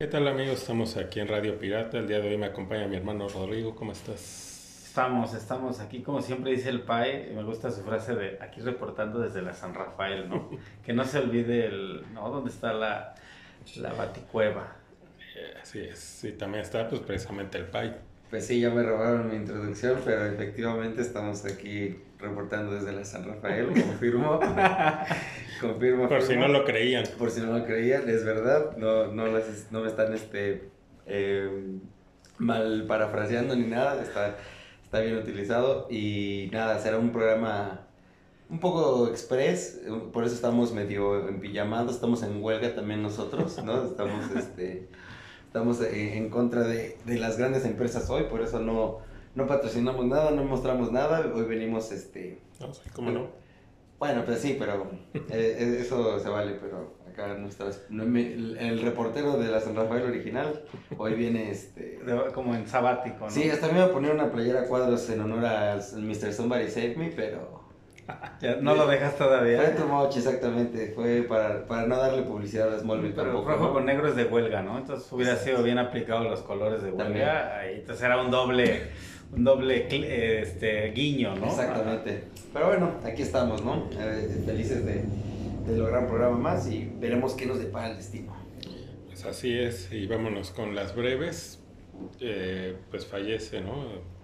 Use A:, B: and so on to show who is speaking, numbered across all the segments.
A: ¿Qué tal amigos? Estamos aquí en Radio Pirata. El día de hoy me acompaña mi hermano Rodrigo. ¿Cómo estás?
B: Estamos, estamos aquí, como siempre dice el Pai, me gusta su frase de aquí reportando desde la San Rafael, ¿no? que no se olvide el, ¿no? ¿Dónde está la, la baticueva?
A: Eh, así es, sí, también está pues precisamente el Pai.
C: Pues sí, ya me robaron mi introducción, pero efectivamente estamos aquí reportando desde la San Rafael, confirmo.
A: confirmo. Por si no lo creían.
C: Por si no lo creían, es verdad, no, no, no me están este, eh, mal parafraseando ni nada, está, está bien utilizado y nada, será un programa un poco express, por eso estamos medio en pijamados, estamos en huelga también nosotros, ¿no? Estamos este estamos en contra de, de, las grandes empresas hoy, por eso no, no patrocinamos nada, no mostramos nada, hoy venimos, este...
A: No, ¿cómo no?
C: Bueno, pues sí, pero eh, eh, eso se vale, pero acá nuestras, el reportero de la San Rafael original hoy viene este...
B: como en sabático, ¿no?
C: Sí, hasta me iba a poner una playera a cuadros en honor al Mr. Somebody Save Me, pero
B: no lo dejas todavía.
C: Fue tu exactamente. Fue para, para no darle publicidad a Smallville
B: Pero tampoco. rojo con negro es de huelga, ¿no? Entonces hubiera sido bien aplicado los colores de huelga. Ahí, entonces era un doble, un doble este, guiño, ¿no?
C: Exactamente. Pero bueno, aquí estamos, ¿no? Eh, felices de, de lograr un programa más y veremos qué nos depara el destino.
A: Pues así es. Y vámonos con las breves. Eh, pues fallece, ¿no?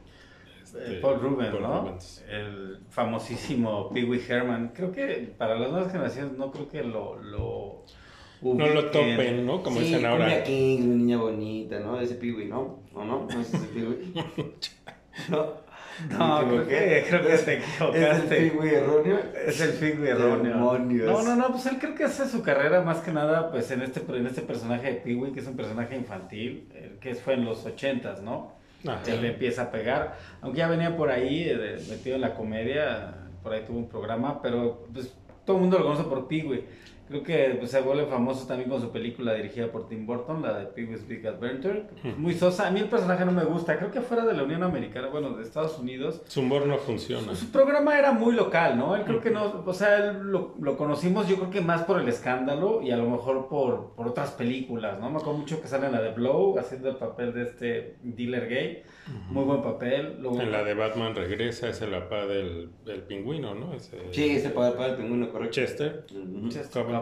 B: Paul Rubens, ¿no? El famosísimo Pee Wee Herman. Creo que para las nuevas generaciones no creo que lo... lo
A: no lo topen, ¿no? Como dicen ahora.
C: King, una niña bonita, ¿no? Ese Pee Wee, ¿no? ¿O no? ¿No es ese Pee Wee?
B: no. No, creo que, creo que te equivocaste.
C: ¿Es el Pee erróneo?
B: Es el Pee erróneo. No, no, no, pues él creo que hace su carrera más que nada pues en este, en este personaje de Pee que es un personaje infantil, que fue en los ochentas, ¿no? Él le empieza a pegar. Aunque ya venía por ahí, eh, metido en la comedia, por ahí tuvo un programa, pero pues todo el mundo lo conoce por Pee Creo que pues, se vuelve famoso también con su película dirigida por Tim Burton, la de Pee-wee's Big Adventure. Muy sosa. A mí el personaje no me gusta. Creo que fuera de la Unión Americana, bueno, de Estados Unidos.
A: Su humor no funciona.
B: Su, programa era muy local, ¿no? Él creo que no, o sea, él lo, lo, conocimos yo creo que más por el escándalo y a lo mejor por, por otras películas, ¿no? Me acuerdo mucho que sale en la de Blow, haciendo el papel de este dealer gay. Muy buen papel.
A: en la de Batman regresa, es el papá del, del pingüino, ¿no?
C: Sí, es el papá del pingüino, correcto.
A: Chester.
B: Chester.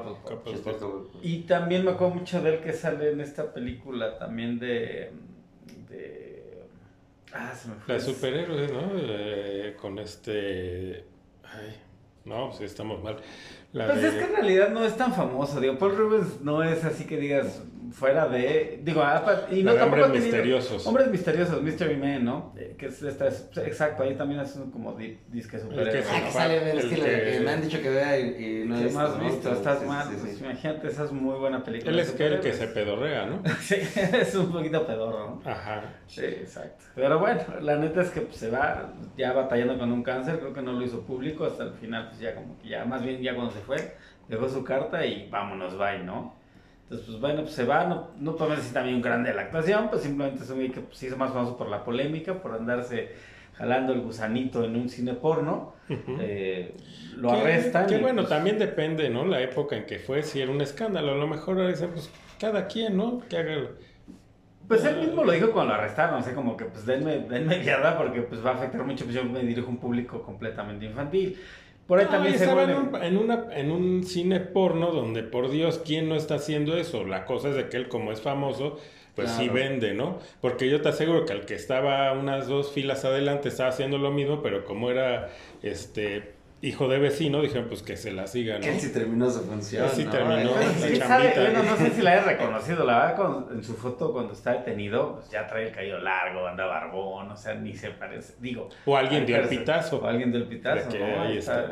B: Y también me acuerdo mucho de él que sale en esta película también de... de
A: ah, se me fue. La superhéroe, ¿no? Eh, con este... Ay, no, pues estamos mal.
B: pues es que en realidad no es tan famoso, digo, Paul Rubens no es así que digas, fuera de. Digo, ah, y no tampoco.
A: Hombres misteriosos.
B: Hombres misteriosos, Mystery Man, ¿no? Eh, que es, esta, exacto, ahí también es como disque super.
C: Ah, que sale, es que, me han dicho que vea y, no
B: es. más visto, estás mal. Pues, imagínate, esa es muy buena película.
A: Él es que el que se pedorrea, ¿no?
B: sí, es un poquito pedorro,
A: ¿no? Ajá.
B: Sí, exacto. Pero bueno, la neta es que pues, se va ya batallando con un cáncer, creo que no lo hizo público hasta el final, pues ya como que ya, más bien ya cuando se fue, dejó su carta y vámonos, bye, ¿no? Entonces, pues bueno, pues se va, no, no podemos decir también un grande de la actuación, pues simplemente es un que pues, se hizo más famoso por la polémica, por andarse jalando el gusanito en un cine porno, eh, lo arrestan.
A: Que bueno, pues también depende, ¿no? La época en que fue, si era un escándalo, a lo mejor ahora dicen, pues cada quien, ¿no? Que haga...
B: Pues él mismo lo dijo cuando lo arrestaron, o sea, como que pues denme, denme guiada porque pues va a afectar mucho, pues yo me dirijo a un público completamente infantil.
A: Por ahí también se vuelve... en, una, en un cine porno donde, por Dios, ¿quién no está haciendo eso? La cosa es de que él, como es famoso, pues sí vende, ¿no? Porque yo te aseguro que al que estaba unas dos filas adelante estaba haciendo lo mismo, pero como era este hijo de vecino, dijeron pues que se la siga, ¿no?
C: Él sí terminó su función.
A: Él sí terminó
B: bueno, no sé si la he reconocido, la verdad, en su foto cuando está detenido, pues ya trae el cabello largo, anda barbón, o sea, ni se parece, digo.
A: O alguien dio el pitazo.
B: O alguien dio el pitazo,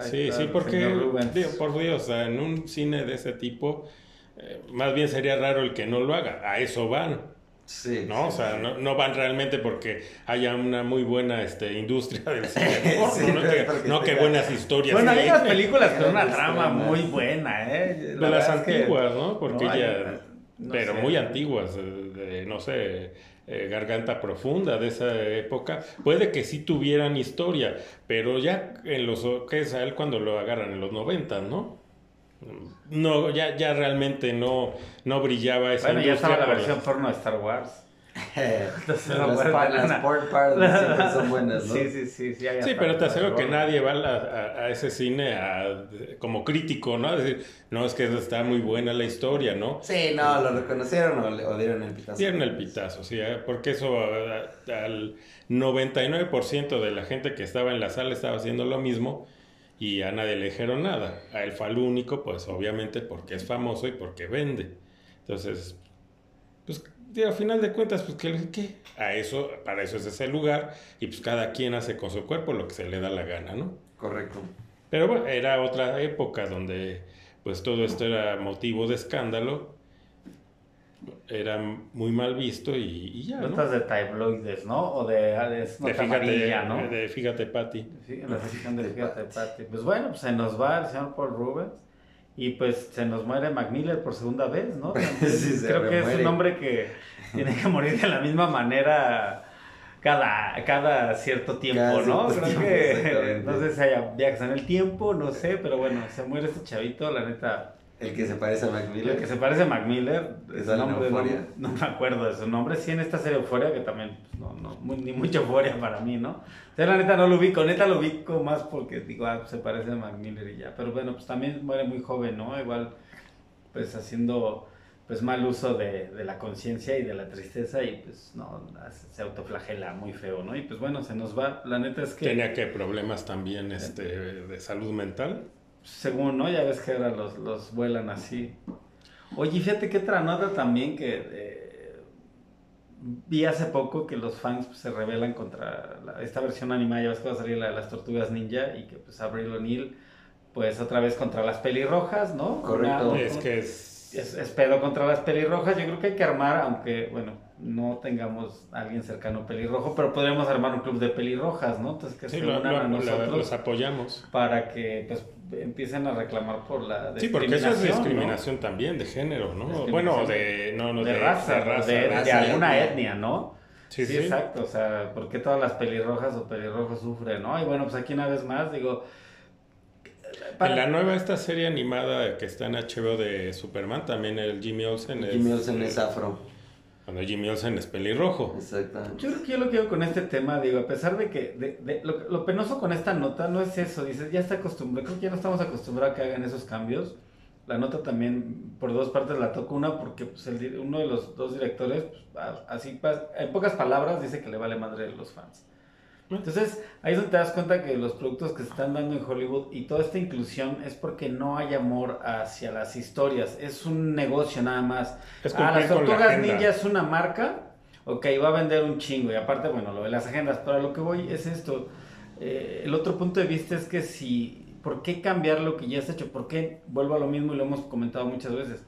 A: sí, sí, porque, digo, por Dios, en un cine de ese tipo, eh, más bien sería raro el que no lo haga, a eso van.
C: Sí,
A: ¿no? o sea, no, no, van realmente porque haya una muy buena este, industria del cine no, que, buenas historias.
B: Bueno, hay unas películas con una trama muy buena, ¿eh?
A: de las antiguas, ¿no? Porque ya... pero muy antiguas, de, no sé, eh, Garganta Profunda de esa época. Puede que sí tuvieran historia, pero ya en los... ¿Qué es a él cuando lo agarran? En los 90, ¿no? No, ya, ya realmente no, no brillaba
B: esa Bueno, ya estaba la versión porno de Star Wars. las,
C: son buenas, ¿no?
B: Sí, sí, sí. Sí,
A: sí pero te aseguro que nadie va a, ese cine como crítico, ¿no? A decir, no, es que está muy buena la historia, ¿no?
C: Sí, no, lo reconocieron o, dieron el pitazo.
A: Dieron el pitazo, sí, ¿eh? porque eso al 99% de la gente que estaba en la sala estaba haciendo lo mismo y a nadie le dijeron nada. A él fue al único, pues obviamente porque es famoso y porque vende. Entonces, pues y al final de cuentas, pues, ¿qué, ¿qué? A eso, para eso es ese lugar, y pues cada quien hace con su cuerpo lo que se le da la gana, ¿no?
C: Correcto.
A: Pero bueno, era otra época donde, pues, todo esto era motivo de escándalo, era muy mal visto y, ya,
B: ¿no? de tabloides, ¿no? O de, de,
A: fíjate, ¿no? De Fíjate, Patty.
B: Sí, la sección de Fíjate, Patty. Pues bueno, pues se nos va el señor Paul Rubens. Y pues se nos muere Mac Miller por segunda vez, ¿no? creo que es un hombre que tiene que morir de la misma manera cada, cada cierto tiempo, ¿no? Creo que no sé si haya viajes en el tiempo, no sé, pero bueno, se muere este chavito, la neta.
C: El que se parece a Mac Miller.
B: El que se parece a Mac Miller. Es nombre, no, me acuerdo de su nombre. Sí, en esta serie Euforia, que también, pues, no, no, ni mucha euforia para mí, ¿no? O la neta no lo ubico, neta lo ubico más porque digo, ah, se parece a Mac Miller y ya. Pero bueno, pues también muere muy joven, ¿no? Igual, pues haciendo pues mal uso de, de la conciencia y de la tristeza y pues no, se autoflagela muy feo, ¿no? Y pues bueno, se nos va, la neta es que...
A: ¿Tenía que problemas también este, de salud mental?
B: Según, ¿no? Ya ves que ahora los, los vuelan así. Oye, fíjate que otra nota también que eh, vi hace poco que los fans pues, se rebelan contra esta versión animada, ya ves que va a salir la de las tortugas ninja y que pues Abril O'Neill pues otra vez contra las pelirrojas, ¿no?
C: Correcto.
A: es que es...
B: es... Es, pedo contra las pelirrojas. Yo creo que hay que armar, aunque, bueno, no tengamos a alguien cercano pelirrojo, pero podríamos armar un club de pelirrojas, ¿no? Entonces que
A: se unan a nosotros. los apoyamos.
B: Para que, pues, empiecen a reclamar por la
A: Sí, porque eso es discriminación también de género, ¿no? Bueno, de, no, no,
B: de, raza, de, alguna etnia, ¿no? Sí, sí, exacto. O sea, ¿por qué todas las pelirrojas o pelirrojos sufren, no? Y bueno, pues aquí una vez más digo...
A: En la nueva esta serie animada que está en HBO de Superman, también el Jimmy Olsen
C: es... Jimmy Olsen es afro.
A: Cuando Jimmy Olsen es pelirrojo.
C: Exactamente.
B: Yo creo que yo lo que con este tema, digo, a pesar de que de, lo, penoso con esta nota no es eso, dices, ya está acostumbrado, creo que ya no estamos acostumbrados a que hagan esos cambios. La nota también por dos partes la toco una porque pues, el, uno de los dos directores, pues, así, en pocas palabras, dice que le vale madre a los fans. Entonces, ahí es donde te das cuenta que los productos que se están dando en Hollywood y toda esta inclusión es porque no hay amor hacia las historias. Es un negocio nada más. Ah, las Tortugas Ninja es una marca. Ok, va a vender un chingo. Y aparte, bueno, lo de las agendas. Pero a lo que voy es esto. Eh, el otro punto de vista es que si. ¿Por qué cambiar lo que ya está hecho? ¿Por qué? Vuelvo a lo mismo y lo hemos comentado muchas veces.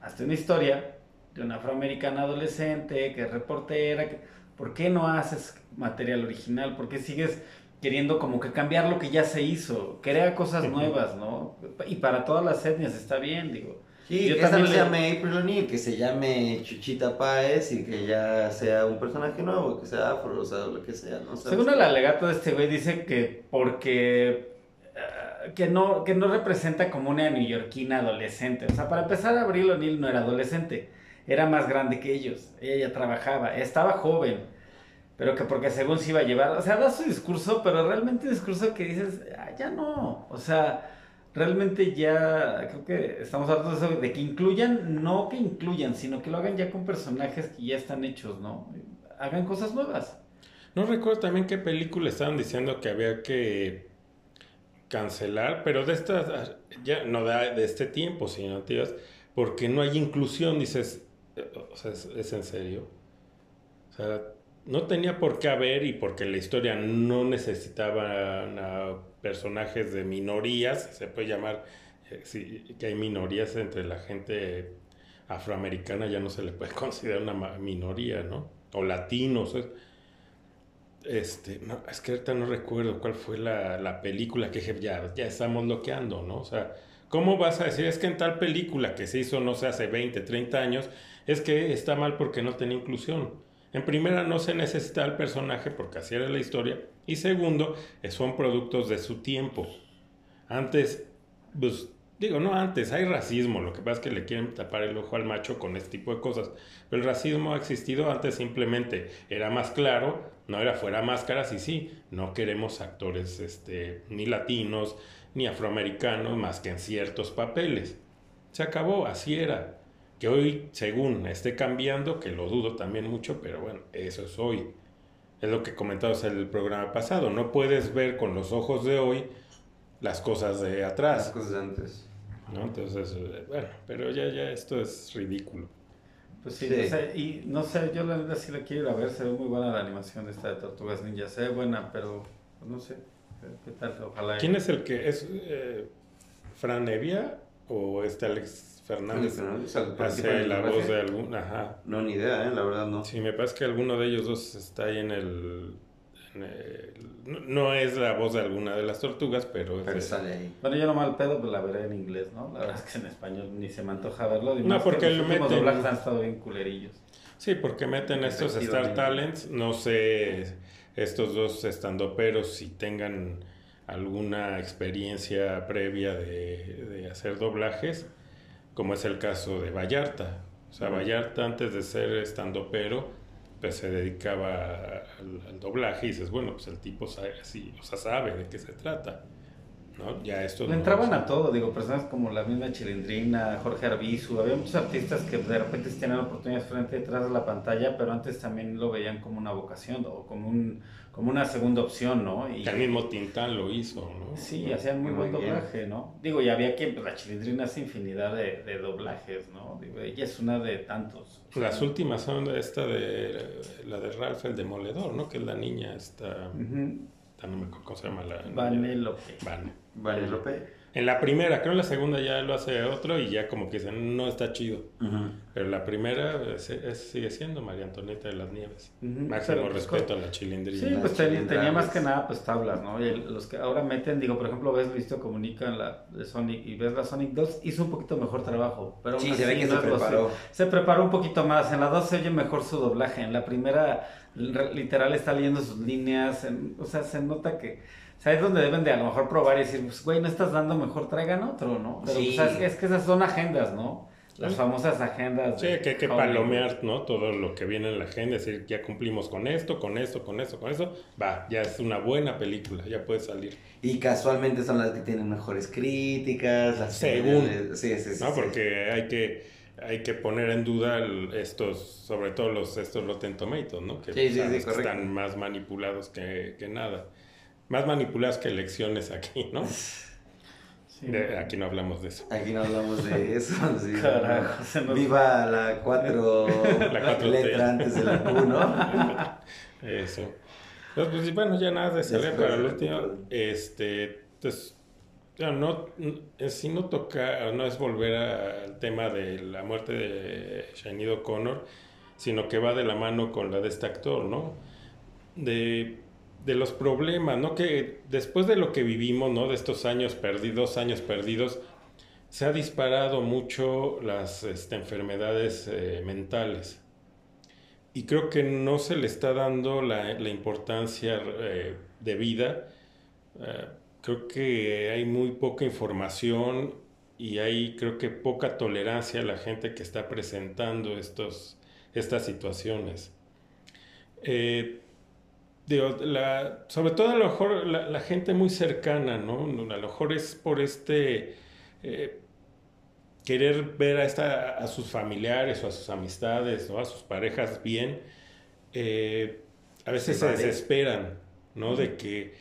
B: Hasta una historia de una afroamericana adolescente que es reportera. Que, ¿Por qué no haces material original? ¿Por qué sigues queriendo como que cambiar lo que ya se hizo? Crea cosas nuevas, ¿no? Y para todas las etnias está bien, digo.
C: Sí, que también se llame April O'Neil, que se llame Chuchita Páez y que ya sea un personaje nuevo, que sea afro, o sea, lo que sea, ¿no?
B: Según el alegato de este güey, dice que porque eh, que no, que no representa como una neoyorquina adolescente. O sea, para empezar, Abril O'Neill no era adolescente era más grande que ellos, ella ya trabajaba, estaba joven, pero que porque según se iba a llevar, o sea, da su discurso, pero realmente un discurso que dices, ah, ya no, o sea, realmente ya creo que estamos hablando de eso, de que incluyan, no que incluyan, sino que lo hagan ya con personajes que ya están hechos, ¿no? Hagan cosas nuevas.
A: No recuerdo también qué película estaban diciendo que había que cancelar, pero de estas, ya no de, de este tiempo, sino, tíos, porque no hay inclusión, dices, o sea, es, en serio. O sea, no tenía por qué haber y porque la historia no necesitaba a personajes de minorías, se puede llamar eh, que hay minorías entre la gente afroamericana, ya no se le puede considerar una minoría, ¿no? O latinos. Este, no, es que ahorita no recuerdo cuál fue la, la película que ya, ya estamos bloqueando, ¿no? O sea, ¿cómo vas a decir? Es que en tal película que se hizo, no sé, hace 20, 30 años, es que está mal porque no tenía inclusión. En primera, no se necesita el personaje porque así era la historia. Y segundo, son productos de su tiempo. Antes, pues, Digo, no antes, hay racismo, lo que pasa es que le quieren tapar el ojo al macho con este tipo de cosas. Pero el racismo ha existido antes simplemente, era más claro, no era fuera máscaras y sí, no queremos actores este, ni latinos ni afroamericanos más que en ciertos papeles. Se acabó, así era. Que hoy, según esté cambiando, que lo dudo también mucho, pero bueno, eso es hoy. Es lo que comentabas en el programa pasado. No puedes ver con los ojos de hoy las cosas de atrás.
C: Las cosas de antes.
A: ¿no? Entonces, eh, bueno, pero ya, ya esto es ridículo.
B: Pues sí, No sé, y no sé, yo la verdad sí la quiero ir a ver, se ve muy buena la animación esta de Tortugas Ninja, se ve buena, pero no sé, qué tal, ojalá.
A: ¿Quién es el que es eh, Fran Evia o este Alex Fernández? Fernández hace la voz de algún, ajá.
C: No, ni idea, ¿eh? la verdad no.
A: Sí, me parece que alguno de ellos dos está ahí en el no, es la voz de alguna de las tortugas, pero,
C: sale ahí.
B: Bueno, yo no mal pedo, pues la veré en inglés, ¿no? La verdad es que en español ni se me antoja verlo.
A: no, porque
B: los
A: meten...
B: doblajes han estado bien culerillos.
A: Sí, porque meten estos Star Talents, no sé, estos dos estandoperos si tengan alguna experiencia previa de, de hacer doblajes, como es el caso de Vallarta. O sea, Vallarta antes de ser estandopero pues se dedicaba al, doblaje y dices, bueno, pues el tipo sabe, sí, o sea, sabe de qué se trata. ¿no? Ya esto
B: Le entraban a todo, digo, personas como la misma Chilindrina, Jorge Arbizu, había muchos artistas que de repente tenían oportunidades frente detrás de la pantalla, pero antes también lo veían como una vocación o como un como una segunda opción, ¿no?
A: Y el mismo Tintán lo hizo, ¿no?
B: Sí, hacían muy, buen doblaje, ¿no? Digo, y había quien, pues la Chilindrina hace infinidad de, de, doblajes, ¿no? Digo, ella es una de tantos.
A: Las últimas son esta de, la de Ralph el Demoledor, ¿no? Que es la niña, esta... no me acuerdo cómo se llama la...
B: Vanelope.
A: Vane.
C: Vanelope.
A: En la primera, creo en la segunda ya lo hace otro y ya como que dicen, no está chido. Pero la primera sigue siendo María Antonieta de las Nieves. Máximo pues, respeto a la chilindrina.
B: Sí, pues tenía, más que nada pues tablas, ¿no? Y los que ahora meten, digo, por ejemplo, ves Listo Comunica en la de Sonic y ves la Sonic 2, hizo un poquito mejor trabajo. Pero
C: sí, se ve que se preparó.
B: Se preparó un poquito más. En la 2 se oye mejor su doblaje. En la primera, literal, está leyendo sus líneas. o sea, se nota que ¿Sabes dónde deben de a lo mejor probar y decir, pues, güey, no estás dando mejor, traigan otro, ¿no? Pero, sí. pues, es, que, esas son agendas, ¿no? Las famosas agendas.
A: Sí, que hay que palomear, ¿no? Todo lo que viene en la agenda, es decir, ya cumplimos con esto, con esto, con esto, con eso, va, ya es una buena película, ya puede salir.
C: Y casualmente son las que tienen mejores críticas, las
A: Según.
C: sí, sí, sí.
A: No, porque hay que hay que poner en duda estos, sobre todo los estos Rotten Tomatoes, ¿no? Que,
C: sí, sí, sí,
A: están más manipulados que, que nada más manipuladas que elecciones aquí, ¿no? aquí no hablamos de eso.
C: Aquí no hablamos de eso. Carajo, Viva la cuatro, la letra antes de la Q, ¿no?
A: eso. Pues, bueno, ya nada de salir para el último. Este, entonces, no, si no no es volver al tema de la muerte de Shanido Connor, sino que va de la mano con la de este actor, ¿no? De de los problemas, ¿no? Que después de lo que vivimos, ¿no? De estos años perdidos, años perdidos, se ha disparado mucho las este, enfermedades eh, mentales. Y creo que no se le está dando la, importancia eh, de vida. Eh, creo que hay muy poca información y hay creo que poca tolerancia a la gente que está presentando estos, estas situaciones la, sobre todo a lo mejor la, gente muy cercana, ¿no? A lo mejor es por este eh, querer ver a, esta, a sus familiares o a sus amistades o a sus parejas bien, eh, a veces se desesperan, ¿no? De que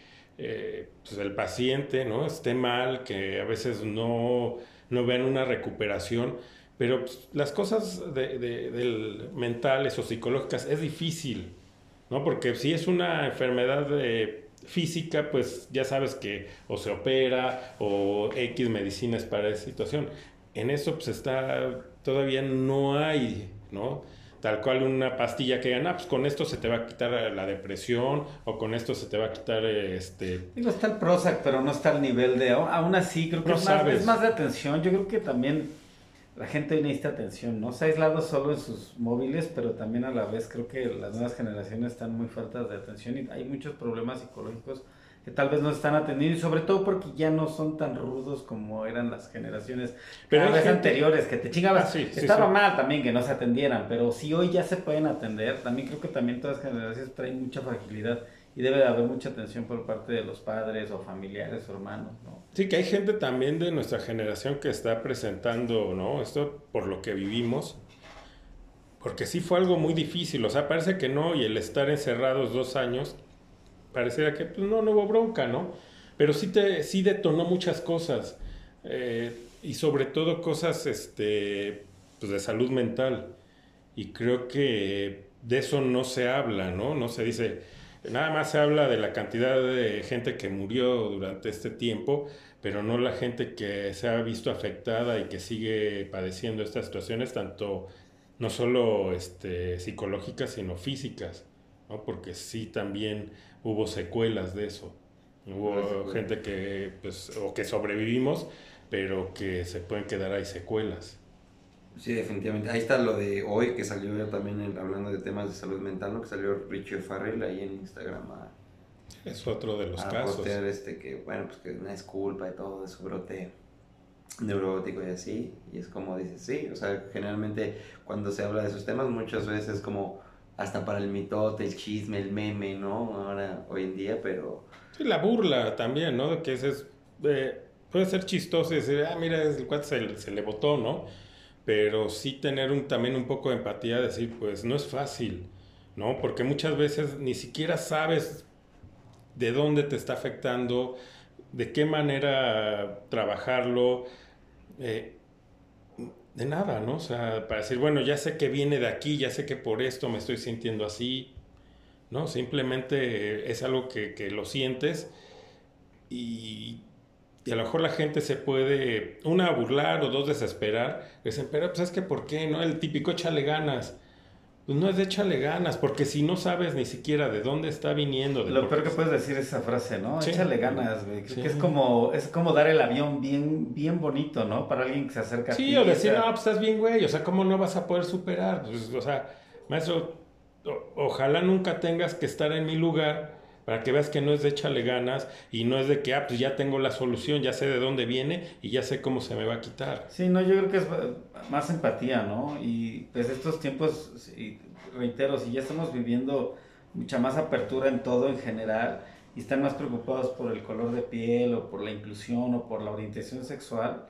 A: eh, pues el paciente, ¿no? Esté mal, que a veces no, no vean una recuperación. Pero pues, las cosas de, de, mentales o psicológicas es difícil, ¿no? Porque si es una enfermedad eh, física, pues ya sabes que o se opera o X medicinas para esa situación. En eso pues está, todavía no hay, ¿no? Tal cual una pastilla que digan, ah, pues con esto se te va a quitar la depresión o con esto se te va a quitar este...
B: Digo, está el Prozac, pero no está al nivel de... Aún así, creo que es, más, es más de atención. Yo creo que también la gente hoy necesita atención, ¿no? Se ha aislado solo en sus móviles, pero también a la vez creo que las nuevas generaciones están muy faltas de atención y hay muchos problemas psicológicos que tal vez no están atendiendo y sobre todo porque ya no son tan rudos como eran las generaciones pero anteriores que te chingabas. Ah, Estaba mal también que no se atendieran, pero si hoy ya se pueden atender, también creo que también todas las generaciones traen mucha fragilidad y debe de haber mucha atención por parte de los padres o familiares o hermanos, ¿no?
A: Sí, que hay gente también de nuestra generación que está presentando, ¿no? Esto por lo que vivimos, porque sí fue algo muy difícil, o sea, parece que no, y el estar encerrados dos años, pareciera que pues, no, no hubo bronca, ¿no? Pero sí, te, sí detonó muchas cosas, eh, y sobre todo cosas este, pues de salud mental, y creo que de eso no se habla, ¿no? No se dice, nada más se habla de la cantidad de gente que murió durante este tiempo, pero no la gente que se ha visto afectada y que sigue padeciendo estas situaciones, tanto no solo este, psicológicas, sino físicas, ¿no? porque sí también hubo secuelas de eso. Hubo gente que, pues, o que sobrevivimos, pero que se pueden quedar ahí secuelas.
C: Sí, definitivamente. Ahí está lo de hoy que salió también hablando de temas de salud mental, ¿no? Que salió Richie Farrell ahí en Instagram
A: es otro de los casos.
C: este que, bueno, pues que no es culpa de todo de su brote neurótico y así, y es como dices, sí, o sea, generalmente cuando se habla de esos temas muchas veces como hasta para el mitote, el chisme, el meme, ¿no? Ahora, hoy en día, pero...
A: Sí, la burla también, ¿no? Que ese es, eh, puede ser chistoso y decir, ah, mira, el cuate se, se, le botó, ¿no? Pero sí tener un, también un poco de empatía, decir, pues no es fácil, ¿no? Porque muchas veces ni siquiera sabes de dónde te está afectando, de qué manera trabajarlo, eh, de nada, ¿no? O sea, para decir, bueno, ya sé que viene de aquí, ya sé que por esto me estoy sintiendo así, ¿no? Simplemente es algo que, lo sientes y, a lo mejor la gente se puede, una, burlar o dos, desesperar. Desesperar, pues es que, ¿por qué? ¿No? El típico échale ganas. Pues no es de échale ganas, porque si no sabes ni siquiera de dónde está viniendo.
B: Lo peor que puedes decir es esa frase, ¿no? Échale ganas, güey. Que es como, es como dar el avión bien, bien bonito, ¿no? Para alguien que se acerca
A: a ti. Sí, o decir, no, pues estás bien, güey. O sea, ¿cómo no vas a poder superar? Pues, o sea, maestro, ojalá nunca tengas que estar en mi lugar para que veas que no es de échale ganas y no es de que, ah, pues ya tengo la solución, ya sé de dónde viene y ya sé cómo se me va a quitar.
B: Sí, no, yo creo que es más empatía, ¿no? Y pues estos tiempos, reitero, si ya estamos viviendo mucha más apertura en todo en general y están más preocupados por el color de piel o por la inclusión o por la orientación sexual,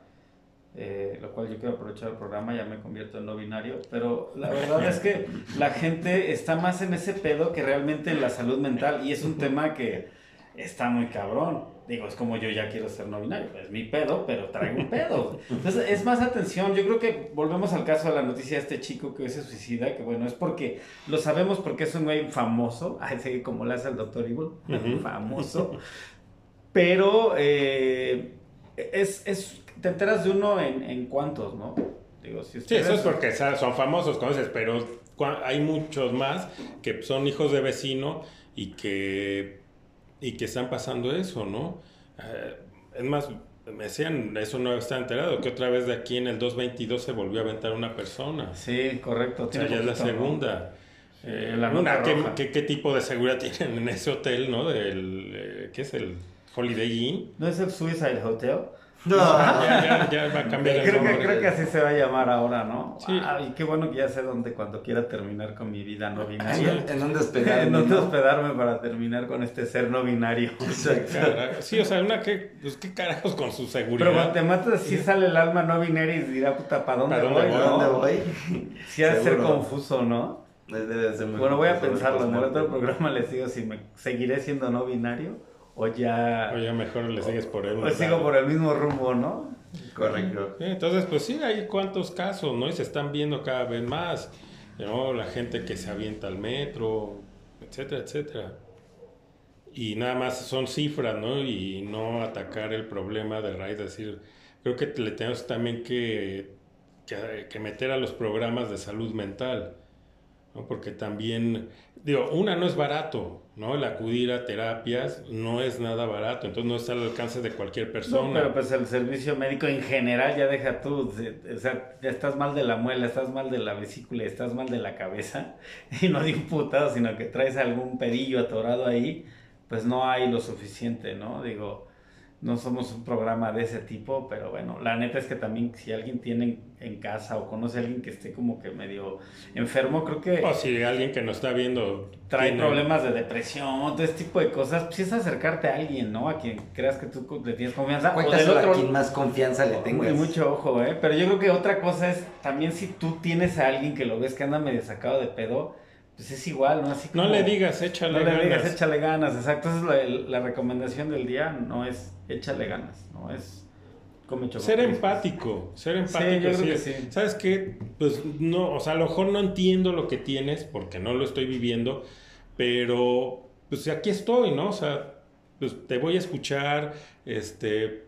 B: eh, lo cual yo quiero aprovechar el programa, ya me convierto en no binario, pero la verdad es que la gente está más en ese pedo que realmente en la salud mental y es un tema que está muy cabrón. Digo, es como yo ya quiero ser no binario, es mi pedo, pero traigo un pedo. Entonces es más atención, yo creo que volvemos al caso de la noticia de este chico que se suicida, que bueno, es porque lo sabemos porque es un güey famoso, así como le hace el doctor Evil, famoso, pero eh, es, es te enteras de uno en, en cuántos, ¿no?
A: Digo, si Sí, eso es porque son famosos, conoces, pero hay muchos más que son hijos de vecino y que, y que están pasando eso, ¿no? Eh, es más, me decían, eso no está enterado, que otra vez de aquí en el 222 se volvió a aventar una persona.
B: Sí, correcto.
A: O sea, ya es la segunda. Eh, ¿qué, ¿qué, tipo de seguridad tienen en ese hotel, no? Del, eh, ¿Qué es el Holiday Inn?
B: ¿No es el Suicide Hotel? No, ya, ya, va a cambiar el creo Que, creo que así se va a llamar ahora, ¿no? Sí. Ah, y qué bueno que ya sé dónde cuando quiera terminar con mi vida no binaria.
C: en dónde hospedarme.
B: en dónde hospedarme para terminar con este ser no binario.
A: Sí, o sea, una que, pues qué carajos con su seguridad.
B: Pero cuando te matas, sí sale el alma no binaria y dirá, puta, ¿para dónde, voy? ¿Para dónde voy? Sí, ha de ser confuso, ¿no? Debe ser muy bueno, voy a pensarlo. En el otro programa les digo si me seguiré siendo no binario o ya...
A: O ya mejor le sigues por él.
B: O sigo por el mismo rumbo, ¿no?
C: Correcto.
A: entonces, pues sí, hay cuantos casos, ¿no? Y se están viendo cada vez más, ¿no? La gente que se avienta al metro, etcétera, etcétera. Y nada más son cifras, ¿no? Y no atacar el problema de raíz, decir, creo que le tenemos también que, que, que meter a los programas de salud mental, ¿no? Porque también, digo, una no es barato, ¿no? El acudir a terapias no es nada barato, entonces no está al alcance de cualquier persona. No,
B: pero pues el servicio médico en general ya deja tú, o sea, ya estás mal de la muela, estás mal de la vesícula, estás mal de la cabeza, y no de un putado, sino que traes algún pedillo atorado ahí, pues no hay lo suficiente, ¿no? Digo, no somos un programa de ese tipo, pero bueno, la neta es que también si alguien tiene en casa o conoce a alguien que esté como que medio enfermo, creo que...
A: O si alguien que no está viendo...
B: Trae problemas de depresión, todo este tipo de cosas, pues es acercarte a alguien, ¿no? A quien creas que tú le tienes confianza.
C: o del otro, a quien más confianza le tengas.
B: mucho ojo, ¿eh? Pero yo creo que otra cosa es también si tú tienes a alguien que lo ves que anda medio sacado de pedo, pues es igual, ¿no? Así
A: no le digas, échale
B: ganas. No le digas, échale ganas, exacto. Esa es la, recomendación del día, no es échale ganas, no es
A: come Ser empático, ser empático. Sí, yo creo que sí. ¿Sabes qué? Pues no, o sea, a lo mejor no entiendo lo que tienes porque no lo estoy viviendo, pero pues aquí estoy, ¿no? O sea, pues te voy a escuchar, este,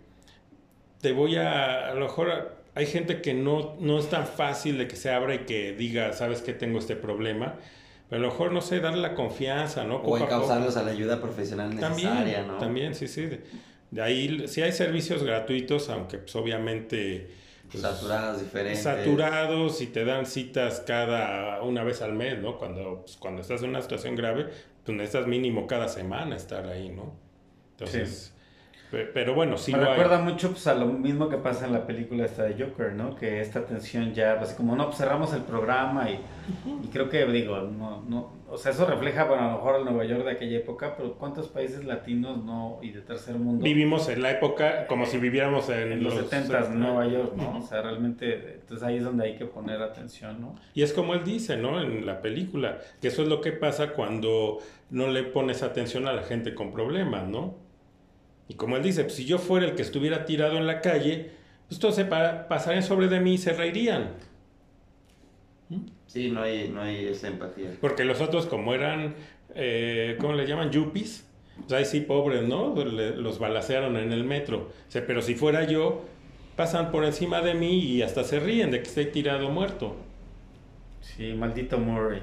A: te voy a, a lo mejor hay gente que no, no es tan fácil de que se abra y que diga, ¿sabes qué? Tengo este problema a lo mejor, no sé, darle la confianza, ¿no?
C: o encauzarlos a, la ayuda profesional necesaria,
A: también,
C: ¿no?
A: También, sí, sí. De, ahí sí hay servicios gratuitos, aunque pues obviamente...
C: Pues, saturados diferentes.
A: Saturados y te dan citas cada una vez al mes, ¿no? Cuando, pues, cuando estás en una situación grave, pues necesitas mínimo cada semana estar ahí, ¿no? Entonces... Pero bueno, sí
B: Me recuerda mucho pues, a lo mismo que pasa en la película esta de Joker, ¿no? Que esta tensión ya, pues como no, pues cerramos el programa y, y, creo que, digo, no, no, o sea, eso refleja, bueno, a lo mejor el Nueva York de aquella época, pero ¿cuántos países latinos no y de tercer mundo?
A: Vivimos en la época como si viviéramos en,
B: los, 70 en Nueva York, ¿no? O sea, realmente, entonces ahí es donde hay que poner atención, ¿no?
A: Y es como él dice, ¿no? En la película, que eso es lo que pasa cuando no le pones atención a la gente con problemas, ¿no? Y como él dice, pues, si yo fuera el que estuviera tirado en la calle, pues todos se pasarían sobre de mí y se reirían.
C: Sí, no hay, no hay esa empatía.
A: Porque los otros, como eran, eh, ¿cómo le llaman? Yuppies. Pues ahí sí, pobres, ¿no? los balacearon en el metro. pero si fuera yo, pasan por encima de mí y hasta se ríen de que esté tirado muerto.
B: Sí, maldito Murray.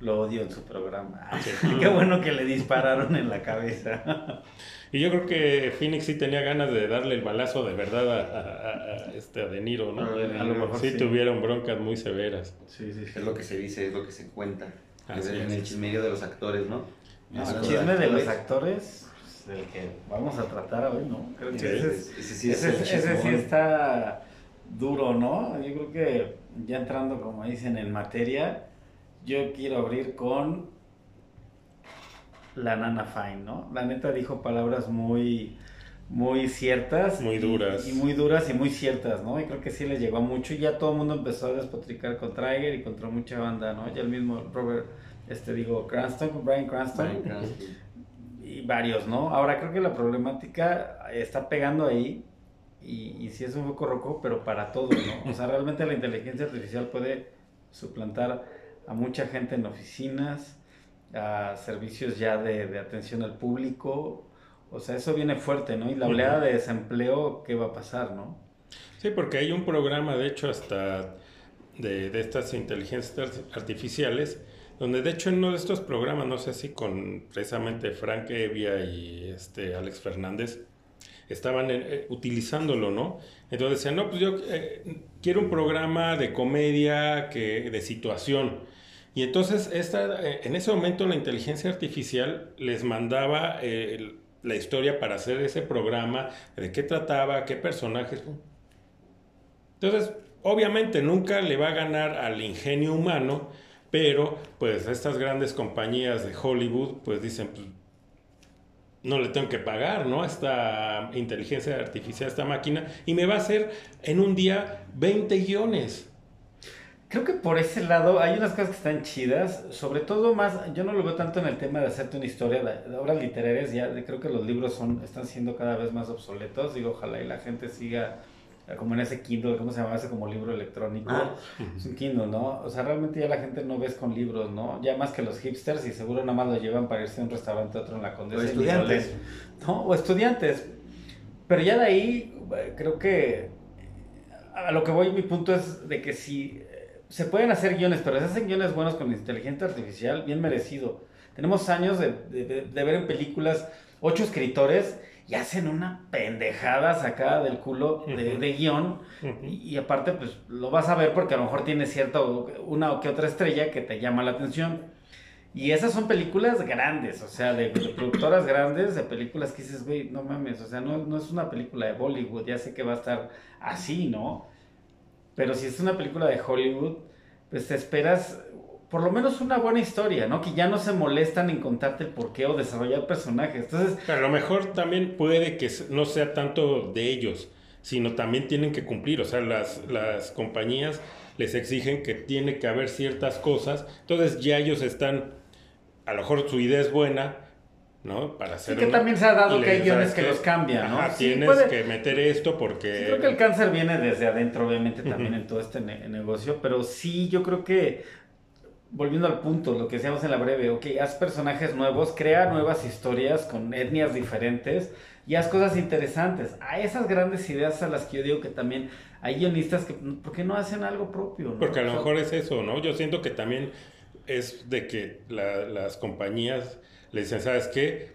B: Lo odio en su programa. Qué bueno que le dispararon en la cabeza.
A: Y yo creo que Phoenix sí tenía ganas de darle el balazo de verdad a, este, a De Niro, ¿no? A, lo mejor sí, tuvieron broncas muy severas.
C: Sí, sí, Es lo que se dice, es lo que se cuenta. en el chismerio de los actores, ¿no?
B: El chisme de los actores, pues, el que vamos a tratar hoy, ¿no? Creo que ese, sí, ese sí está duro, ¿no? Yo creo que ya entrando, como dicen, en materia, yo quiero abrir con la Nana Fine, ¿no? La neta dijo palabras muy, muy ciertas.
A: Muy duras.
B: Y, muy duras y muy ciertas, ¿no? Y creo que sí le llegó mucho y ya todo el mundo empezó a despotricar contra Tiger y contra mucha banda, ¿no? Ya el mismo Robert, este digo, Cranston, Brian Cranston. Y varios, ¿no? Ahora creo que la problemática está pegando ahí y, y sí es un poco roco, pero para todo, ¿no? O sea, realmente la inteligencia artificial puede suplantar a mucha gente en oficinas, a servicios ya de, atención al público. O sea, eso viene fuerte, ¿no? Y la oleada de desempleo, ¿qué va a pasar, no?
A: Sí, porque hay un programa, de hecho, hasta de, de estas inteligencias artificiales, donde de hecho en uno de estos programas, no sé si con precisamente Frank Evia y este Alex Fernández, estaban eh, utilizándolo, ¿no? Entonces decían, no, pues yo eh, quiero un programa de comedia, que, de situación. Y entonces esta, eh, en ese momento la inteligencia artificial les mandaba eh, la historia para hacer ese programa, de qué trataba, qué personajes. Entonces, obviamente nunca le va a ganar al ingenio humano, pero pues estas grandes compañías de Hollywood pues dicen, pues, no le tengo que pagar, ¿no? Esta inteligencia artificial, esta máquina, y me va a hacer en un día 20 guiones.
B: Creo que por ese lado hay unas cosas que están chidas, sobre todo más, yo no lo veo tanto en el tema de hacerte una historia de, obras literarias, ya creo que los libros son están siendo cada vez más obsoletos, digo, ojalá y la gente siga eh, como en ese Kindle, ¿cómo se llama? Ese como libro electrónico. Ah. Es un Kindle, ¿no? O sea, realmente ya la gente no ves con libros, ¿no? Ya más que los hipsters y seguro nada más lo llevan para irse a un restaurante otro en la Condesa.
C: O estudiantes.
B: ¿no? O estudiantes. Pero ya de ahí, eh, creo que a lo que voy, mi punto es de que si se pueden hacer guiones, pero se hacen guiones buenos con inteligencia artificial, bien merecido. Tenemos años de, ver en películas ocho escritores y hacen una pendejada sacada del culo de, guion. y, aparte, pues lo vas a ver porque a lo mejor tiene cierta una o que otra estrella que te llama la atención. Y esas son películas grandes, o sea, de, productoras grandes, de películas que dices, güey, no mames, o sea, no, no es una película de Bollywood, ya sé que va a estar así, ¿no? Pero si es una película de Hollywood, pues te esperas por lo menos una buena historia, ¿no? Que ya no se molestan en contarte el porqué o desarrollar personajes. Entonces,
A: a lo mejor también puede que no sea tanto de ellos, sino también tienen que cumplir, o sea, las, las compañías les exigen que tiene que haber ciertas cosas, entonces ya ellos están, a lo mejor su idea es buena, ¿no? Para hacer
B: que también se ha dado que hay guiones que, los cambian, ¿no?
A: tienes que meter esto porque...
B: creo que el cáncer viene desde adentro, obviamente, también en todo este negocio, pero sí, yo creo que volviendo al punto, lo que decíamos en la breve, ok, haz personajes nuevos, crea nuevas historias con etnias diferentes y haz cosas interesantes. A esas grandes ideas a las que yo digo que también hay guionistas que, ¿por qué no hacen algo propio?
A: Porque a lo mejor es eso, ¿no? Yo siento que también es de que las compañías le dicen, ¿sabes qué?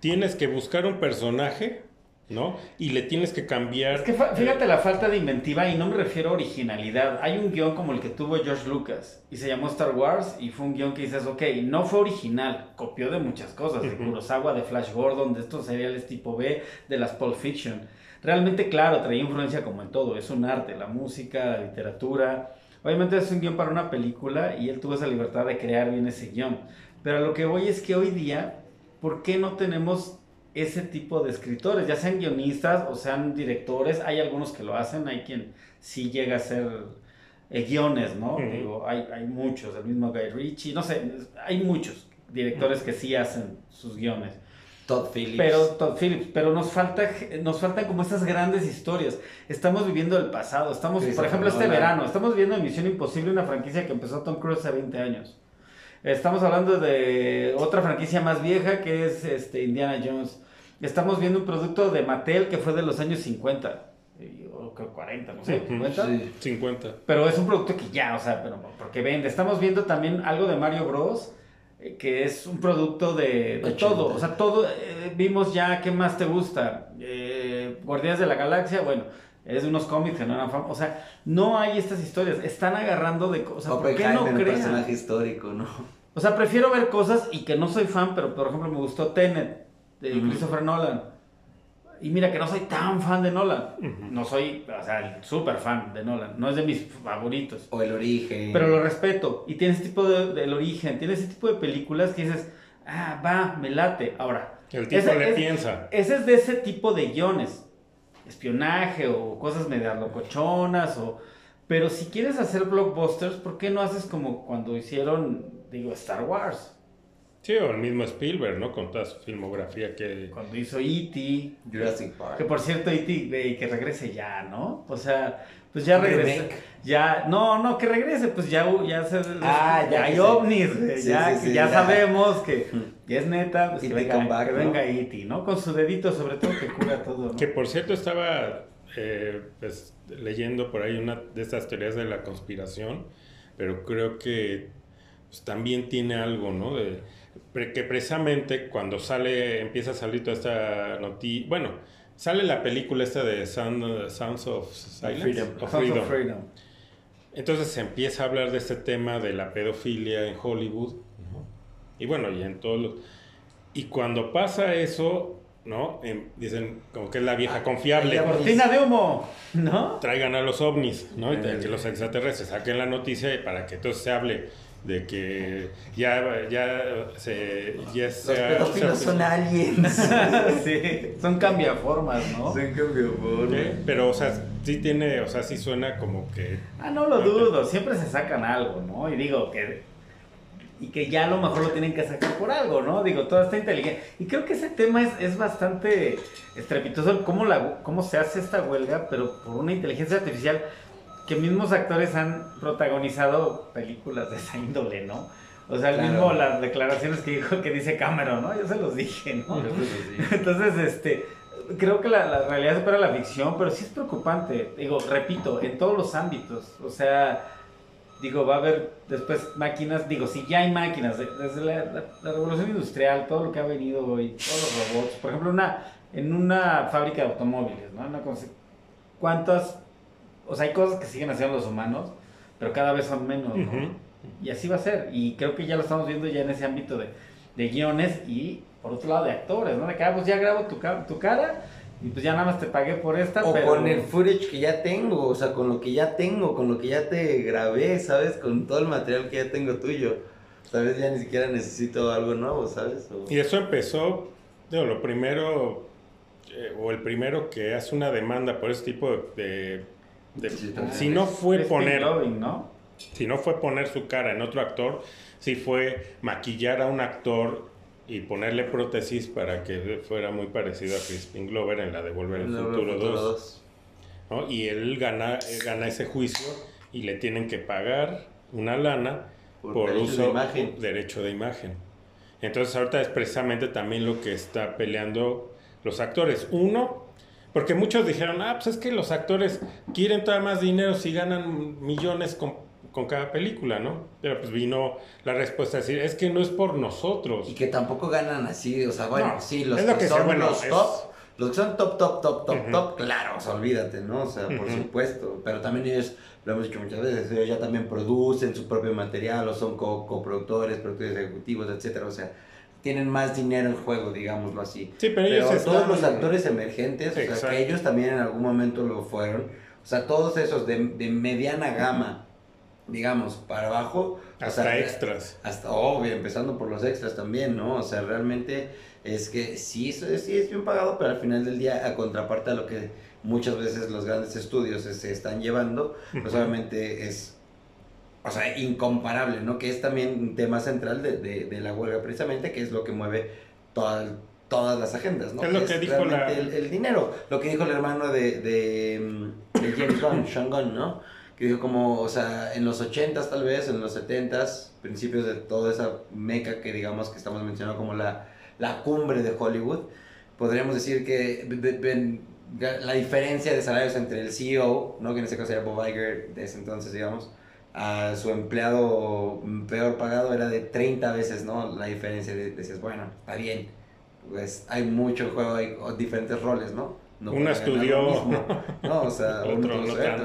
A: Tienes que buscar un personaje ¿no? Y le tienes que cambiar.
B: Es que fíjate la falta de inventiva y no me refiero a originalidad. Hay un guion como el que tuvo George Lucas y se llamó Star Wars y fue un guion que dices, ok, no fue original, copió de muchas cosas, de Kurosawa, de Flash Gordon, de estos seriales tipo B, de las Pulp Fiction. Realmente, claro, traía influencia como en todo, es un arte, la música, la literatura. Obviamente es un guion para una película y él tuvo esa libertad de crear bien ese guion. Pero lo que voy es que hoy día, ¿por qué no tenemos ese tipo de escritores, ya sean guionistas o sean directores, hay algunos que lo hacen, hay quien sí llega a ser eh, guiones, ¿no? Digo, hay, hay muchos, el mismo Guy Ritchie, no sé, hay muchos directores que sí hacen sus guiones.
C: Todd Phillips.
B: Pero, Todd Phillips, pero nos falta, nos faltan como estas grandes historias. Estamos viviendo el pasado. Estamos, por ejemplo, este verano, estamos viendo Misión Imposible, una franquicia que empezó Tom Cruise hace 20 años. Estamos hablando de otra franquicia más vieja que es este, Indiana Jones estamos viendo un producto de Mattel que fue de los años 50 o 40, no sé, 50.
A: 50.
B: Pero es un producto que ya, o sea, pero porque vende. Estamos viendo también algo de Mario Bros. Eh, que es un producto de, todo, o sea, todo, eh, vimos ya, ¿qué más te gusta? Eh, Guardianes de la Galaxia, bueno, es de unos cómics que no eran famosos, o sea, no hay estas historias, están agarrando de cosas, ¿por qué no crean?
C: personaje histórico, ¿no?
B: O sea, prefiero ver cosas y que no soy fan, pero por ejemplo me gustó Tenet, de Christopher Nolan. Y mira que no soy tan fan de Nolan. No soy, o sea, súper fan de Nolan. No es de mis favoritos.
C: O El Origen.
B: Pero lo respeto. Y tiene ese tipo de, El Origen. Tiene ese tipo de películas que dices, ah, va, me late. Ahora.
A: El tipo le piensa.
B: Ese es de ese tipo de guiones. Espionaje o cosas medio locochonas o... Pero si quieres hacer blockbusters, ¿por qué no haces como cuando hicieron, digo, Star Wars?
A: Sí, o el mismo Spielberg, ¿no? Con toda su filmografía que...
B: Cuando hizo E.T.
C: Jurassic Park.
B: Que por cierto, E.T. que regrese ya, ¿no? O sea, pues ya regrese. Ya, no, no, que regrese, pues ya, ya se...
C: Ah, ya,
B: hay ovnis, ya, que ya, sabemos que, es neta, pues que venga, que venga E.T., ¿no? Con su dedito sobre todo que cura todo, ¿no?
A: Que por cierto estaba eh, pues, leyendo por ahí una de estas teorías de la conspiración, pero creo que pues, también tiene algo, ¿no? De que precisamente cuando sale, empieza a salir toda esta noticia, bueno, sale la película esta de Sounds of Silence. Freedom. Entonces se empieza a hablar de este tema de la pedofilia en Hollywood, Y bueno, y en todos los... Y cuando pasa eso, ¿no? Em, dicen como que es la vieja confiable.
B: La cortina de humo, ¿no?
A: Traigan a los ovnis, ¿no? Y que los extraterrestres saquen la noticia para que entonces se hable de que ya, ya se... Ya
C: Los pedófilos son aliens.
B: sí, son cambiaformas, ¿no?
C: Son cambiaformas.
A: Pero, o sea, sí tiene, o sea, sí suena como que...
B: Ah, no lo dudo, siempre se sacan algo, ¿no? Y digo que... Y que ya a lo mejor lo tienen que sacar por algo, ¿no? Digo, toda esta inteligencia. Y creo que ese tema es, es bastante estrepitoso, cómo, la, cómo se hace esta huelga, pero por una inteligencia artificial que mismos actores han protagonizado películas de esa índole, ¿no? O sea, el mismo las declaraciones que dijo que dice Cameron, ¿no? Yo se los dije, ¿no? Entonces, este, creo que la, la, realidad supera la ficción, pero sí es preocupante. Digo, repito, en todos los ámbitos. O sea, digo, va a haber después máquinas, digo, si ya hay máquinas, desde la, revolución industrial, todo lo que ha venido hoy, todos los robots. Por ejemplo, una, en una fábrica de automóviles, ¿no? ¿Cuántas o sea, hay cosas que siguen haciendo los humanos, pero cada vez son menos, ¿no? Y así va a ser. Y creo que ya lo estamos viendo ya en ese ámbito de, de guiones y por otro lado de actores, ¿no? De que, ah, pues ya grabo tu, tu cara y pues ya nada más te pagué por esta.
C: O con el footage que ya tengo, o sea, con lo que ya tengo, con lo que ya te grabé, ¿sabes? Con todo el material que ya tengo tuyo. ¿Sabes? Ya ni siquiera necesito algo nuevo, ¿sabes?
A: Y eso empezó, digo, lo primero, eh, o el primero que hace una demanda por ese tipo de... si no fue poner... ¿no? Si no fue poner su cara en otro actor, si fue maquillar a un actor y ponerle prótesis para que fuera muy parecido a Crispin Glover en la de Volver al Futuro 2. Y él gana, gana ese juicio y le tienen que pagar una lana por, uso de imagen. derecho de imagen. Entonces ahorita es precisamente también lo que está peleando los actores. Uno, porque muchos dijeron, ah, pues es que los actores quieren todavía más dinero si ganan millones con con cada película, ¿no? Pero pues vino la respuesta a decir, es que no es por nosotros.
C: Y que tampoco ganan así, o sea, bueno, sí, los que, son los top, los que son top, top, top, top, top, claro, o sea, olvídate, ¿no? O sea, por supuesto, pero también ellos, lo hemos dicho muchas veces, ellos ya también producen su propio material, o son coproductores, productores ejecutivos, etcétera, o sea, tienen más dinero en juego, digámoslo así. Sí, pero, ellos todos los actores emergentes, o sea, que ellos también en algún momento lo fueron, o sea, todos esos de, de mediana gama, digamos, para abajo.
A: Hasta extras.
C: Hasta, obvio, empezando por los extras también, ¿no? O sea, realmente es que sí, sí es bien pagado, pero al final del día, a contraparte a lo que muchas veces los grandes estudios se están llevando, pues obviamente es, o sea, incomparable, ¿no? Que es también un tema central de, de, la huelga, precisamente, que es lo que mueve todas las agendas, ¿no? Es lo que, dijo la... el, dinero, lo que dijo el hermano de, de, de James Gunn, Sean Gunn, ¿no? que dijo como, o sea, en los 80s tal vez, en los 70s, principios de toda esa meca que digamos que estamos mencionando como la, la cumbre de Hollywood, podríamos decir que la diferencia de salarios entre el CEO, ¿no? que en ese caso era Bob Iger de ese entonces, digamos, a su empleado peor pagado era de 30 veces, ¿no? La diferencia, de, decías, bueno, está bien, pues hay mucho juego, hay diferentes roles, ¿no?
A: uno estudió.
C: No, o sea, uno,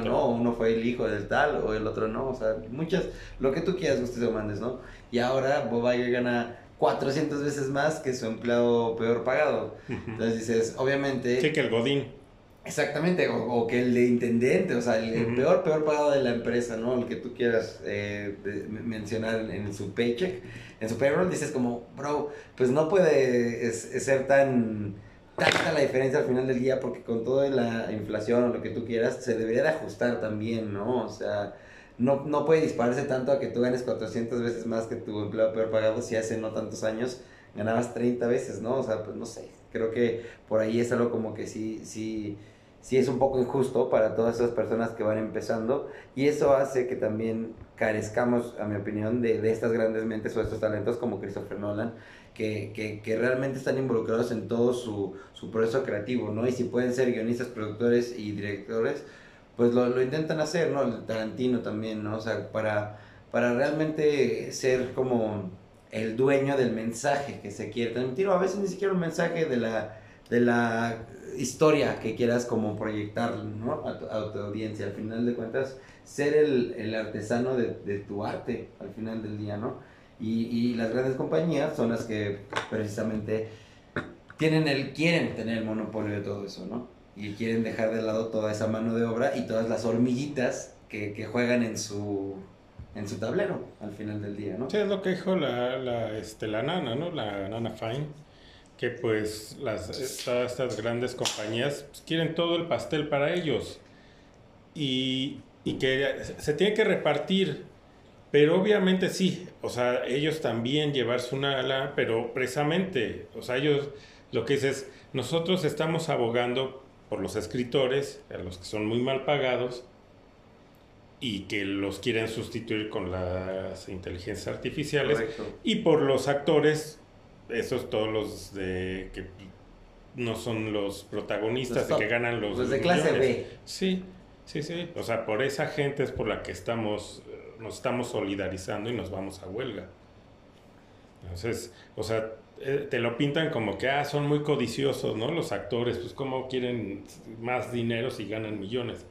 C: no, uno fue el hijo del tal o el otro no, o sea, muchas, lo que tú quieras, gustes o mandes, ¿no? Y ahora Bob Iger gana 400 veces más que su empleado peor pagado. Entonces dices, obviamente...
A: Sí, que el Godín.
C: Exactamente, o, que el de intendente, o sea, el, peor, peor pagado de la empresa, ¿no? El que tú quieras eh, mencionar en, su paycheck, en su payroll, dices como, bro, pues no puede ser tan tanta la diferencia al final del día porque con toda la inflación o lo que tú quieras se debería de ajustar también, ¿no? O sea, no, no puede dispararse tanto a que tú ganes 400 veces más que tu empleado peor pagado si hace no tantos años ganabas 30 veces, ¿no? O sea, pues no sé, creo que por ahí es algo como que sí, sí, sí es un poco injusto para todas esas personas que van empezando y eso hace que también carezcamos, a mi opinión, de, de estas grandes mentes o estos talentos como Christopher Nolan que, que, realmente están involucrados en todo su, su, proceso creativo, ¿no? Y si pueden ser guionistas, productores y directores, pues lo, lo intentan hacer, ¿no? El Tarantino también, ¿no? O sea, para, para realmente ser como el dueño del mensaje que se quiere transmitir, o a veces ni siquiera un mensaje de la, de la historia que quieras como proyectar, ¿no? A tu, audiencia, al final de cuentas, ser el, el artesano de, de tu arte, al final del día, ¿no? Y, y las grandes compañías son las que precisamente tienen el, quieren tener el monopolio de todo eso, ¿no? Y quieren dejar de lado toda esa mano de obra y todas las hormiguitas que, que juegan en su, en su tablero al final del día, ¿no?
A: Sí, es lo que dijo la, la, este, la nana, ¿no? La nana Fine, que pues las, todas estas grandes compañías pues, quieren todo el pastel para ellos. Y, y que se tiene que repartir. Pero obviamente sí, o sea, ellos también llevarse una ala, pero precisamente, o sea, ellos lo que dicen es, nosotros estamos abogando por los escritores, a los que son muy mal pagados, y que los quieren sustituir con las inteligencias artificiales, y por los actores, esos todos los de que no son los protagonistas y que ganan los...
C: Los de clase B.
A: Sí, sí, sí, o sea, por esa gente es por la que estamos nos estamos solidarizando y nos vamos a huelga. Entonces, o sea, eh, te lo pintan como que, ah, son muy codiciosos, ¿no? Los actores, pues cómo quieren más dinero si ganan millones.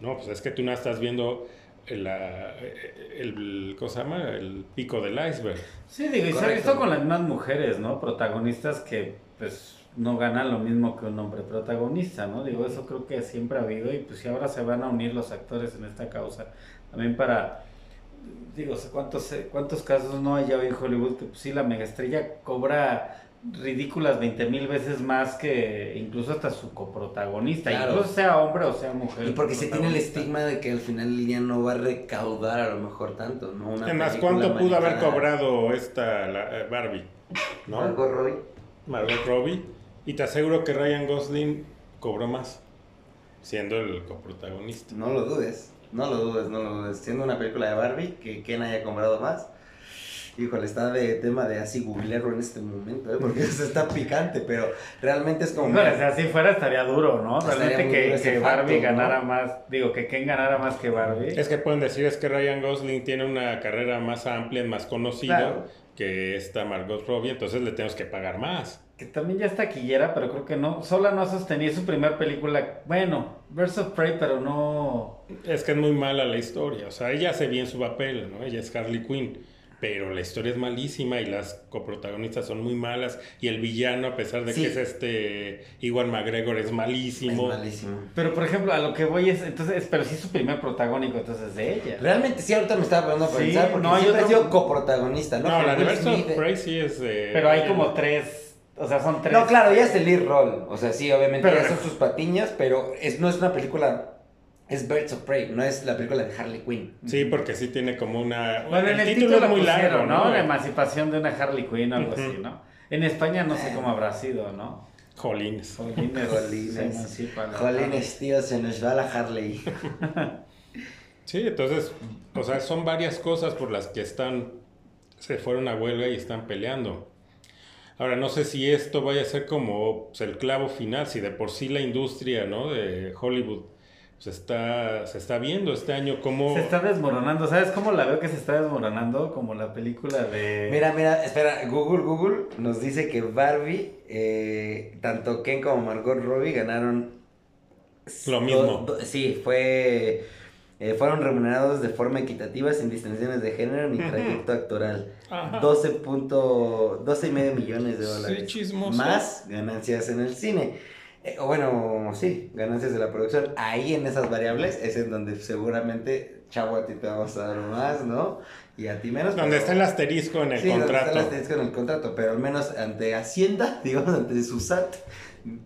A: No, pues es que tú no estás viendo el, el, ¿cómo se llama? El pico del iceberg.
B: Sí, digo, y se ha visto con las mismas mujeres, ¿no? Protagonistas que, pues, no ganan lo mismo que un hombre protagonista, ¿no? Digo, eso creo que siempre ha habido y pues si ahora se van a unir los actores en esta causa, también para, digo, cuántos, cuántos casos no hay ya hoy en Hollywood que pues sí, la megaestrella cobra ridículas 20 mil veces más que incluso hasta su coprotagonista, incluso sea hombre o sea mujer.
C: Y porque se tiene el estigma de que al final el día no va a recaudar a lo mejor tanto, ¿no?
A: Una Además, ¿cuánto pudo haber cobrado esta la, eh, Barbie?
C: ¿no? Margot Robbie.
A: Margot Robbie. Y te aseguro que Ryan Gosling cobró más, siendo el coprotagonista.
C: No lo dudes, no lo dudes, no lo dudes. Siendo una película de Barbie, que Ken haya cobrado más híjole, está de tema de así googlearlo en este momento, ¿eh? porque eso está picante, pero realmente es como...
B: No, si así fuera estaría duro, ¿no? Realmente que, Barbie ganara más, digo, que Ken ganara más que Barbie.
A: Es que pueden decir es que Ryan Gosling tiene una carrera más amplia, más conocida que esta Margot Robbie, entonces le tenemos que pagar más.
B: Que también ya está quillera, pero creo que no. Sola no sostenía su primera película. Bueno, Birds of Prey, pero no.
A: Es que es muy mala la historia. O sea, ella hace bien su papel, ¿no? Ella es Harley Quinn pero la historia es malísima y las coprotagonistas son muy malas y el villano a pesar de que es este Iwan McGregor es malísimo.
C: Es malísimo.
B: Pero por ejemplo, a lo que voy es entonces, pero sí es su primer protagónico entonces de ella.
C: Realmente sí ahorita me estaba poniendo a pensar porque no, hay otro... sido coprotagonista, ¿no?
A: No, la de Versus sí es
B: Pero hay como tres o sea, son tres.
C: No, claro, ella es el lead role. O sea, sí, obviamente pero, son sus patiñas, pero es, no es una película es Birds of Prey, no es la película de Harley Quinn.
A: Sí, porque sí tiene como una...
B: Bueno, el, el título, es muy largo, ¿no? La emancipación de una Harley Quinn o algo así, ¿no? En España no sé cómo habrá sido, ¿no?
A: Jolines.
C: Jolines. Jolines. tío, se nos va la Harley.
A: sí, entonces, o sea, son varias cosas por las que están, se fueron a huelga y están peleando. Ahora, no sé si esto vaya a ser como pues, el clavo final, si de por sí la industria, ¿no? De Hollywood se está, se está viendo este año como...
B: Se está desmoronando, ¿sabes cómo la veo que se está desmoronando? Como la película de...
C: Mira, mira, espera, Google, Google nos dice que Barbie, eh, tanto Ken como Margot Robbie ganaron...
A: Lo mismo.
C: sí, fue... Eh, fueron remunerados de forma equitativa sin distinciones de género ni trayecto actoral. 12 punto, 12 y medio millones de dólares.
A: Sí,
C: Más ganancias en el cine. Eh, bueno, sí, ganancias de la producción. Ahí en esas variables es en donde seguramente, chavo, a ti te vamos a dar más, ¿no? Y a ti menos.
A: Donde está el asterisco en el contrato. Donde está
C: el asterisco en el contrato, pero al menos ante Hacienda, digamos, ante su SAT,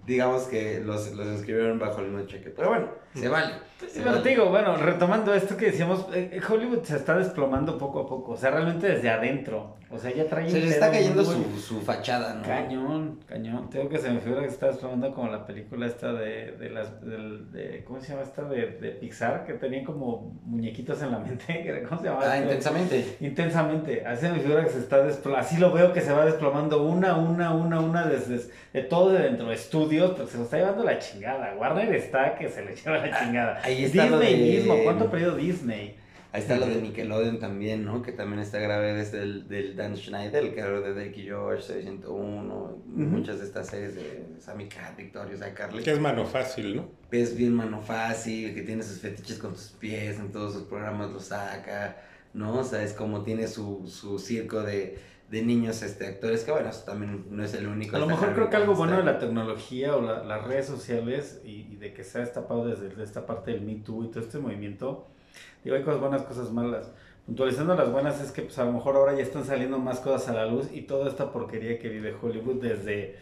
C: digamos que los, los inscribieron bajo el mismo cheque. Pero bueno, se vale.
B: Sí, bueno, te digo, bueno, retomando esto que decíamos, eh, Hollywood se está desplomando poco a poco, o sea, realmente desde adentro, o sea, ya trae
C: Se le está cayendo su, su, fachada, ¿no?
B: Cañón, cañón, tengo que se me figura que se está desplomando como la película esta de, de las, de, ¿cómo se llama esta? De, de Pixar, que tenían como muñequitos en la mente, ¿cómo se llama?
C: Ah, intensamente.
B: Intensamente, así me figura que se está desplomando, así lo veo que se va desplomando una, una, una, una, desde, de todo de dentro de estudios, pero se lo está llevando la chingada, Warner está que se le lleva la chingada.
C: Ahí está Disney
B: mismo, ¿cuánto ha perdido Disney?
C: Ahí está lo de Nickelodeon también, ¿no? Que también está grave desde el del Dan Schneider, el creador de Drake y George, 601, muchas de estas series de Sammy Cat, Victorious, iCarly.
A: Que es mano fácil, ¿no?
C: Es bien mano fácil, que tiene sus fetiches con sus pies, en todos sus programas lo saca, ¿no? O sea, es como tiene su, su circo de de niños este actores que bueno eso también no es el único
B: a lo mejor creo que algo bueno de la tecnología o las redes sociales y, de que se ha destapado desde esta parte del Me Too y todo este movimiento digo hay cosas buenas cosas malas. Puntualizando las buenas es que pues a lo mejor ahora ya están saliendo más cosas a la luz y toda esta porquería que vive Hollywood desde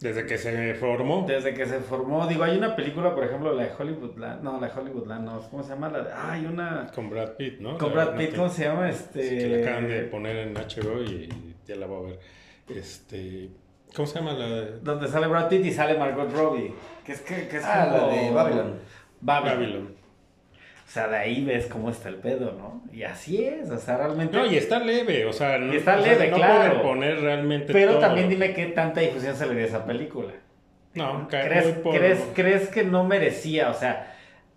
A: desde que se formó.
B: Desde que se formó. Digo, hay una película, por ejemplo, la de Hollywoodland. No, la de Hollywoodland, no. ¿Cómo se llama? La de, ah, hay una.
A: Con Brad Pitt, ¿no?
B: Con Brad Pitt, ¿cómo se llama? Este.
A: que la acaban de poner en HBO y ya la voy a ver. Este. ¿Cómo se llama la de.?
B: Donde sale Brad Pitt y sale Margot Robbie. Que es que, que es
C: ah, la de Babylon.
B: Babylon. O sea, de ahí ves cómo está el pedo, ¿no? Y así es, o sea, realmente...
A: No, y está leve, o sea,
B: no, está leve, no claro.
A: poner realmente
B: Pero también dime qué tanta difusión se le dio a esa película.
A: No,
B: ¿Crees, ¿crees, ¿crees que no merecía? O sea,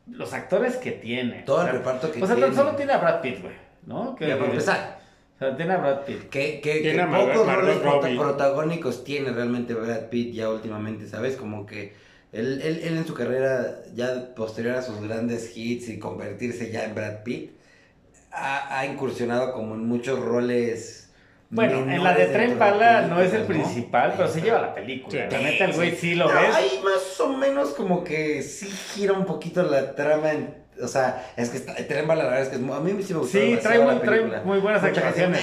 B: los actores que tiene.
C: Todo
B: el
C: reparto que
B: tiene. O sea, solo tiene a Brad Pitt, güey, ¿no?
C: Que, para empezar.
B: O sea, tiene a Brad Pitt.
C: Que, que, que pocos roles protagónicos tiene realmente Brad Pitt ya últimamente, ¿sabes? Como que él, él, él, en su carrera, ya posterior a sus grandes hits y convertirse ya en Brad Pitt, ha, incursionado como en muchos roles.
B: Bueno, en la de Tren Bala no es el principal, pero se lleva la película. La neta, el güey sí, lo ves.
C: Ahí más o menos como que sí gira un poquito la trama en o sea, es que está, Tren Bala, la verdad es que a mí sí me gustó.
B: Sí, trae, muy, trae muy buenas actuaciones.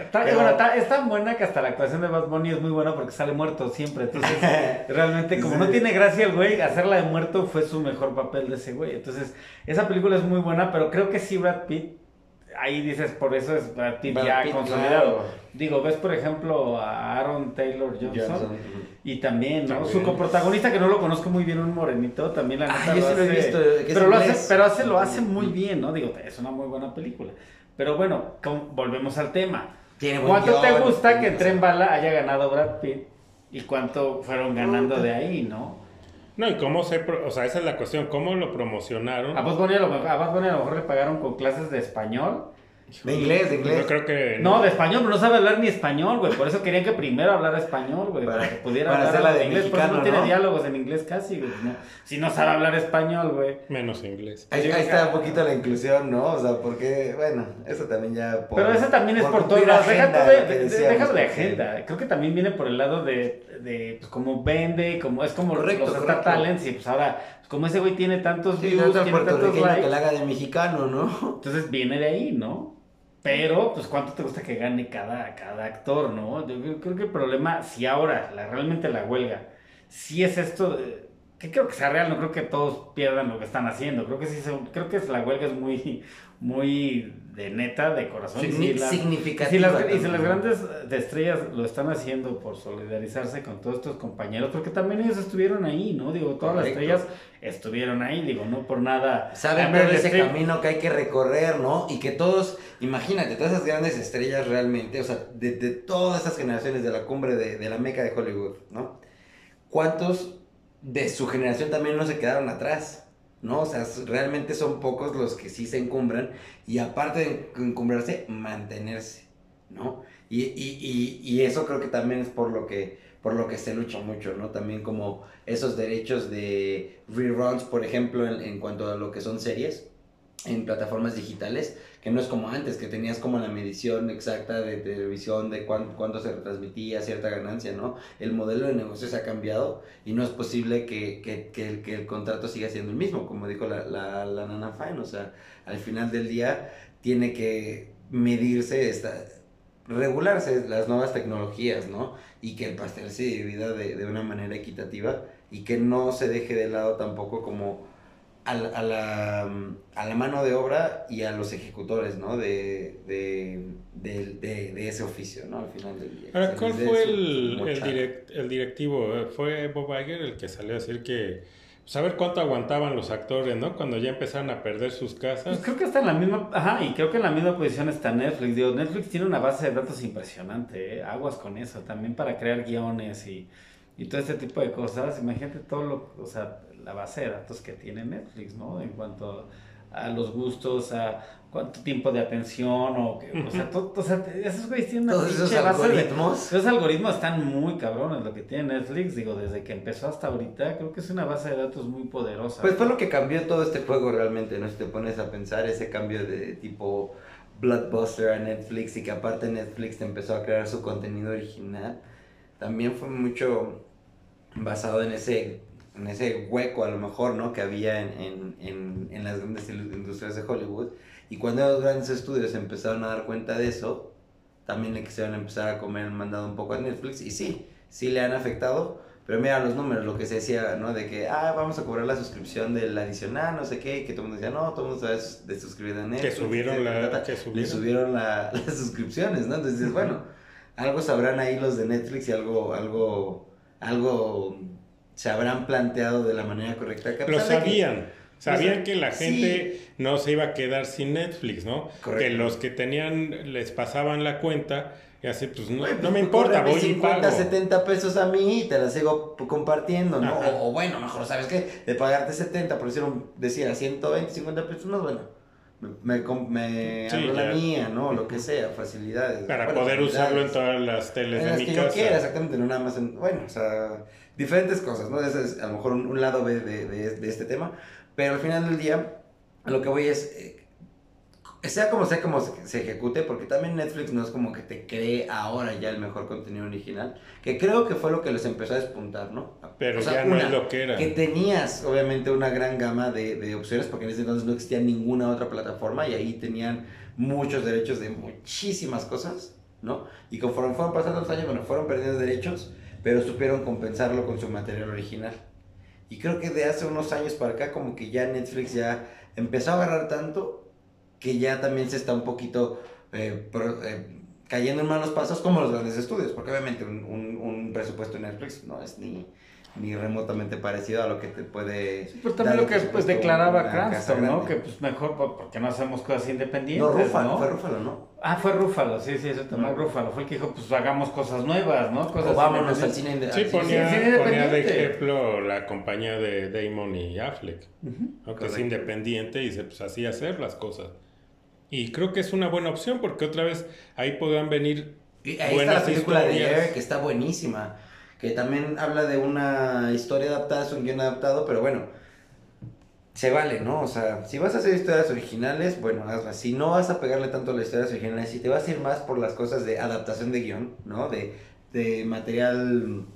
B: Está, bueno, está, es tan buena que hasta la actuación de Bad Bunny es muy buena porque sale muerto siempre. Entonces, realmente, como no tiene gracia el güey, hacerla de muerto fue su mejor papel de ese güey. Entonces, esa película es muy buena, pero creo que sí Brad Pitt ahí dices, por eso es Brad Pitt ya consolidado. Digo, ves por ejemplo a Aaron Taylor Johnson, y también, ¿no? Su coprotagonista que no lo conozco muy bien, un morenito, también la
C: neta ah, lo, hace, visto,
B: pero lo hace, pero hace, lo hace muy bien, ¿no? Digo, es una muy buena película. Pero bueno, volvemos al tema. ¿Cuánto te gusta que Tren Bala haya ganado Brad Pitt y cuánto fueron ganando de ahí, no?
A: No, y cómo se, o sea, esa es la cuestión, cómo lo promocionaron.
B: A Bad Bunny a lo mejor le pagaron con clases de español
C: de inglés, de inglés.
A: Yo creo que.
B: No. de español, pero no sabe hablar ni español, güey. Por eso querían que primero hablara español, güey. Para, que pudiera
C: para hablar de inglés. Por eso
B: no, tiene diálogos en inglés casi, güey. si no sabe hablar español, güey.
A: Menos inglés.
C: Ahí, está un poquito la inclusión, ¿no? O sea, porque, bueno, eso también ya.
B: pero eso también es por, todo. Déjate de, déjalo de agenda. Creo que también viene por el lado de, de pues, como vende, como es como
C: correcto,
B: los Star Talents. Y pues ahora, pues, como ese güey tiene tantos views, tiene
C: tantos likes. que la haga de mexicano, ¿no?
B: Entonces viene de ahí, ¿no? Pero, pues, ¿cuánto te gusta que gane cada, cada actor, no? Yo creo que el problema, si ahora, la, realmente la huelga, si es esto, que creo que sea real, no creo que todos pierdan lo que están haciendo. Creo que sí, creo que la huelga es muy, muy de neta, de corazón.
C: significativa.
B: Si las, y si las grandes estrellas lo están haciendo por solidarizarse con todos estos compañeros, porque también ellos estuvieron ahí, ¿no? Digo, todas las estrellas estuvieron ahí, digo, no por nada.
C: Saben ver ese camino que hay que recorrer, ¿no? Y que todos, imagínate, todas esas grandes estrellas realmente, o sea, de, todas esas generaciones de la cumbre de, de la meca de Hollywood, ¿no? ¿Cuántos de su generación también no se quedaron atrás? ¿No? O sea, realmente son pocos los que sí se encumbran y aparte de encumbrarse, mantenerse, ¿no? Y, y, y, eso creo que también es por lo que, por lo que se lucha mucho, ¿no? También como esos derechos de reruns, por ejemplo, en, en cuanto a lo que son series en plataformas digitales, que no es como antes, que tenías como la medición exacta de televisión, de cuánto, se retransmitía, cierta ganancia, ¿no? El modelo de negocio se ha cambiado y no es posible que, que, que, el, contrato siga siendo el mismo, como dijo la, la, la Nana Fine, o sea, al final del día tiene que medirse, esta, regularse las nuevas tecnologías, ¿no? Y que el pastel se divida de, de una manera equitativa y que no se deje de lado tampoco como a la, a la, mano de obra y a los ejecutores, ¿no? De, de, de, ese oficio, ¿no? Al final del día.
A: Ahora, ¿cuál fue el, el, el, directivo? ¿Fue Bob Iger el que salió a decir que... Saber pues, cuánto aguantaban los actores, ¿no? Cuando ya empezaron a perder sus casas. Pues
B: creo que está en la misma... Ajá, y creo que en la misma posición está Netflix. Digo, Netflix tiene una base de datos impresionante, ¿eh? Aguas con eso. También para crear guiones y, y todo este tipo de cosas. Imagínate todo lo... O sea la base de datos que tiene Netflix, ¿no? En cuanto a los gustos, a cuánto tiempo de atención, o, que, o sea, todo, o sea, esos güeyes tienen
C: una esos algoritmos.
B: esos algoritmos están muy cabrones, lo que tiene Netflix, digo, desde que empezó hasta ahorita, creo que es una base de datos muy poderosa.
C: Pues fue lo que cambió todo este juego realmente, ¿no? Si te pones a pensar ese cambio de tipo Bloodbuster a Netflix y que aparte Netflix te empezó a crear su contenido original, también fue mucho basado en ese en ese hueco a lo mejor, ¿no? Que había en, en, en, las grandes industrias de Hollywood. Y cuando los grandes estudios empezaron a dar cuenta de eso, también le quisieron empezar a comer el mandado un poco a Netflix. Y sí, sí le han afectado. Pero mira los números, lo que se decía, ¿no? De que, ah, vamos a cobrar la suscripción del adicional, no sé qué, y que todo el mundo decía, no, todo el mundo está de suscribir a Netflix.
A: Que subieron, la,
C: que subieron. subieron las suscripciones, ¿no? Entonces dices, bueno, algo sabrán ahí los de Netflix y algo, algo, algo se habrán planteado de la manera correcta.
A: Lo sabían. sabían que la gente no se iba a quedar sin Netflix, ¿no? Que los que tenían, les pasaban la cuenta y así, pues no, no me importa, voy 50,
C: y pago. 70 pesos a mí y te la sigo compartiendo, ¿no? O, bueno, mejor, ¿sabes qué? De pagarte 70, por decir, decía 120, 50 pesos, no, bueno. Me, me, me la mía, ¿no? Lo que sea, facilidades.
A: Para poder usarlo en todas las teles de mi
C: que
A: casa.
C: Yo quiera, exactamente, no nada más en, bueno, o sea, diferentes cosas, ¿no? Ese es a lo mejor un, lado B de, de, este tema, pero al final del día, lo que voy es, eh, sea como sea como se, ejecute, porque también Netflix no es como que te cree ahora ya el mejor contenido original, que creo que fue lo que les empezó a despuntar, ¿no?
A: Pero ya no es lo que era.
C: Que tenías obviamente una gran gama de, de, opciones, porque en ese entonces no existía ninguna otra plataforma y ahí tenían muchos derechos de muchísimas cosas, ¿no? Y conforme fueron pasando los años, bueno, fueron perdiendo derechos, pero supieron compensarlo con su material original. Y creo que de hace unos años para acá como que ya Netflix ya empezó a agarrar tanto que ya también se está un poquito eh, eh, cayendo en malos pasos como los grandes estudios, porque obviamente un, un, presupuesto en Netflix no es ni, ni remotamente parecido a lo que te puede...
B: Sí, pero también lo que pues, declaraba Cranston, ¿no? Que pues mejor porque no hacemos cosas independientes,
C: No, Rúfalo, fue Rúfalo, ¿no?
B: Ah, fue Rúfalo, sí, sí, eso también Rúfalo. Fue el que dijo, pues hagamos cosas nuevas, ¿no? Cosas
C: o vámonos al cine,
A: sí, ponía, sí, ponía de ejemplo la compañía de Damon y Affleck, que es independiente y dice, pues así hacer las cosas. Y creo que es una buena opción porque otra vez ahí podrán venir.
C: Y ahí está la película de Air, que está buenísima. Que también habla de una historia adaptada, es un guion adaptado, pero bueno, se vale, ¿no? O sea, si vas a hacer historias originales, bueno, hazlas. Si no vas a pegarle tanto a las historias originales, si te vas a ir más por las cosas de adaptación de guion, ¿no? De, de material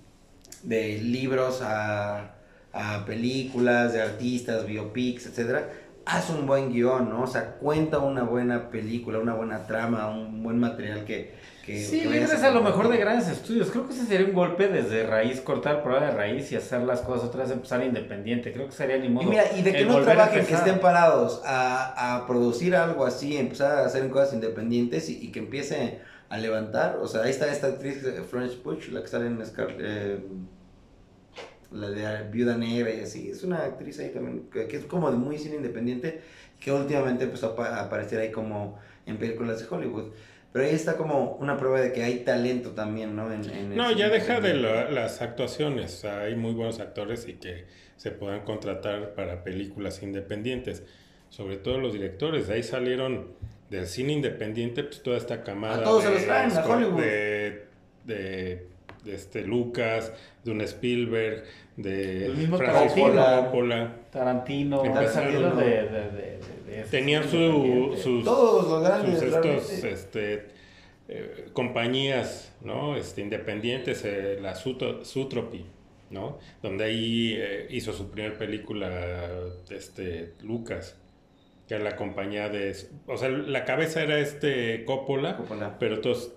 C: de libros a, a películas, de artistas, biopics, etcétera haz un buen guion, ¿no? O sea, cuenta una buena película, una buena trama, un buen material que... que
B: sí, libres a, lo mejor de grandes estudios. Creo que ese sería un golpe desde raíz, cortar prueba de raíz y hacer las cosas otra vez, empezar independiente. Creo que sería ni modo.
C: Y mira, y de que no trabajen, que estén parados a, a, producir algo así, empezar a hacer cosas independientes y, que empiece a levantar. O sea, ahí está esta actriz, eh, Florence Puch, la que sale en Scar eh, la de Viuda Negra y así. Es una actriz ahí también, que, es como de muy cine independiente, que últimamente empezó a aparecer ahí como en películas de Hollywood. Pero ahí está como una prueba de que hay talento también, ¿no? En,
A: no, ya deja de las actuaciones. hay muy buenos actores y que se puedan contratar para películas independientes. Sobre todo los directores. De ahí salieron del cine independiente, pues toda esta camada.
C: A todos se los traen a Hollywood.
A: De, de, de, este Lucas, de un Spielberg, de
B: el mismo Tarantino, Tarantino,
A: tenían su, sus,
C: todos los grandes
A: sus estos, este, eh, compañías ¿no? este, independientes, eh, la Sutropy, ¿no? donde ahí eh, hizo su primera película este, Lucas que era la compañía de... O sea, la cabeza era este Coppola, Coppola. pero todos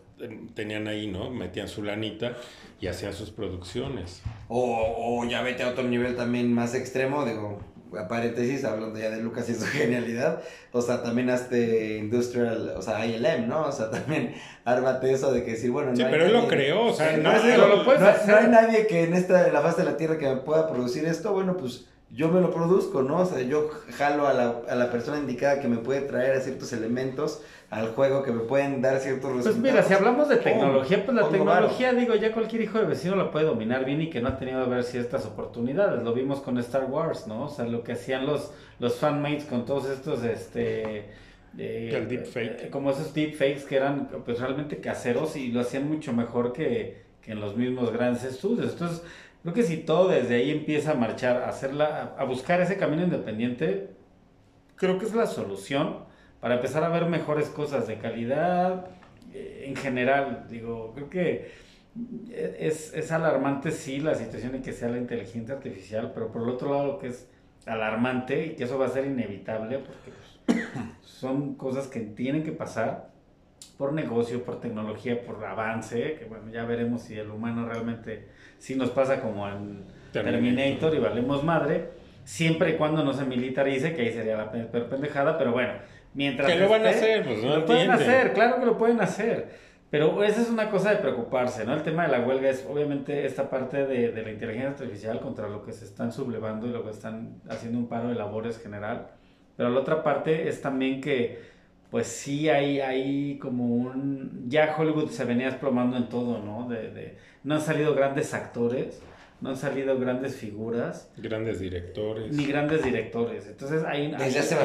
A: tenían ahí, ¿no? Metían su lanita y hacían sus producciones.
C: O, o ya vete a otro nivel también más extremo, digo, paréntesis, hablando ya de Lucas y su genialidad, o sea, también hazte Industrial, o sea, ILM, ¿no? O sea, también ármate eso de que decir, bueno,
A: no sí, pero él lo creó, o sea, no,
C: hay nadie que en esta, en la faz de la Tierra que pueda producir esto, bueno, pues yo me lo produzco, ¿no? O sea, yo jalo a la, a la persona indicada que me puede traer a ciertos elementos al juego que me pueden dar ciertos resultados.
B: Pues mira, si hablamos de tecnología, pues la tecnología, digo, ya cualquier hijo de vecino la puede dominar bien y que no ha tenido a ver ciertas oportunidades. Lo vimos con Star Wars, ¿no? O sea, lo que hacían los, los fanmates con todos estos, este...
A: Eh, el deepfake.
B: Eh, como esos deepfakes que eran pues realmente caseros y lo hacían mucho mejor que, que en los mismos grandes estudios. Entonces, creo que si todo desde ahí empieza a marchar, a, hacerla, a buscar ese camino independiente, creo que es la solución para empezar a ver mejores cosas de calidad eh, en general. Digo, creo que es, es, alarmante, sí, la situación en que sea la inteligencia artificial, pero por el otro lado, lo que es alarmante y que eso va a ser inevitable, porque pues, son cosas que tienen que pasar por negocio, por tecnología, por avance, que bueno, ya veremos si el humano realmente si nos pasa como en Terminator, y valemos madre, siempre y cuando no se militarice, que ahí sería la pendejada, pero bueno, mientras...
A: Que lo van a hacer, pues no
B: Lo pueden hacer, claro que lo pueden hacer. Pero esa es una cosa de preocuparse, ¿no? El tema de la huelga es obviamente esta parte de, de la inteligencia artificial contra lo que se están sublevando y lo que están haciendo un paro de labores general. Pero la otra parte es también que pues sí hay, hay como un... Ya Hollywood se venía desplomando en todo, ¿no? De, de, no han salido grandes actores, no han salido grandes figuras.
A: Grandes directores.
B: Ni grandes directores. Entonces hay,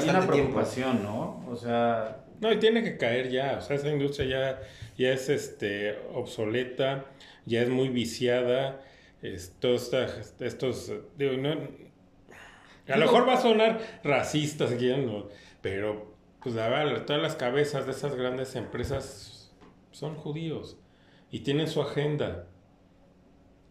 B: una preocupación, ¿no? O sea...
A: No, y tiene que caer ya. O sea, esa industria ya, ya es este, obsoleta, ya es muy viciada. Estos, estos digo, no, a lo mejor va a sonar racista, pero pues todas las cabezas de esas grandes empresas son judíos y tienen su agenda.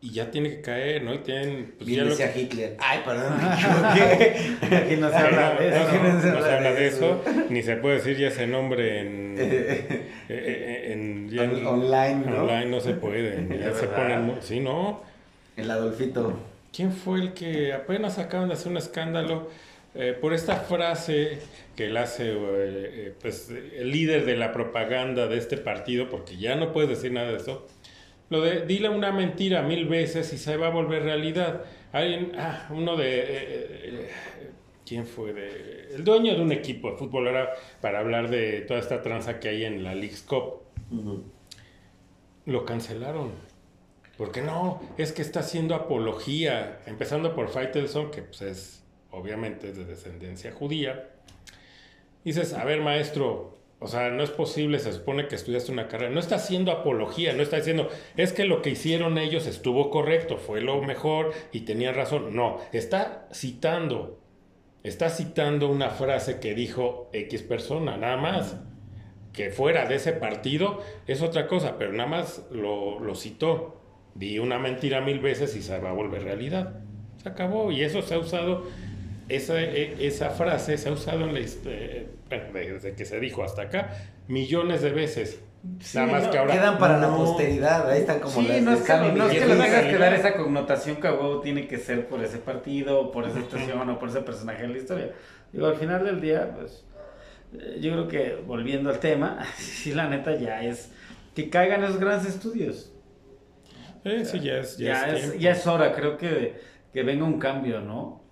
A: Y ya tiene que caer, ¿no? Y tienen...
C: Pues, Bien decía Hitler. Ay, perdón,
A: Aquí no se habla de eso. No, se habla de eso. Ni se puede decir ya ese nombre en... Eh, eh, en, en,
C: online, ¿no?
A: Online no se puede. Ya se ponen... Sí, ¿no?
C: El Adolfito.
A: ¿Quién fue el que apenas acaban de hacer un escándalo eh, por esta frase que él hace pues, el líder de la propaganda de este partido, porque ya no puedes decir nada de eso? Lo de dile una mentira mil veces y se va a volver realidad. Alguien, ah, uno de... Eh, eh, ¿Quién fue? De, el dueño de un equipo de fútbol era para hablar de toda esta tranza que hay en la League's Cup. Lo cancelaron. ¿Por qué no? Es que está haciendo apología, empezando por Faitelson, que pues es obviamente de descendencia judía. dices, a ver maestro, o sea, no es posible, se supone que estudiaste una carrera. No está haciendo apología, no está diciendo, es que lo que hicieron ellos estuvo correcto, fue lo mejor y tenían razón. No, está citando, está citando una frase que dijo X persona, nada más. Que fuera de ese partido es otra cosa, pero nada más lo, lo citó. Di una mentira mil veces y se va a volver realidad. Se acabó y eso se ha usado esa, e, esa frase se ha usado en la, eh, desde que se dijo hasta acá millones de veces.
C: Nada más que ahora. Quedan para la posteridad, ahí están como
B: sí, no es que, no es que le tengas que dar esa connotación que a huevo tiene que ser por ese partido, por esa estación o por ese personaje en la historia. Digo, al final del día, pues. Eh, yo creo que volviendo al tema, sí, la neta ya es que caigan esos grandes estudios.
A: Eh, sí, ya es,
B: ya, es, ya es hora, creo que, que venga un cambio, ¿no?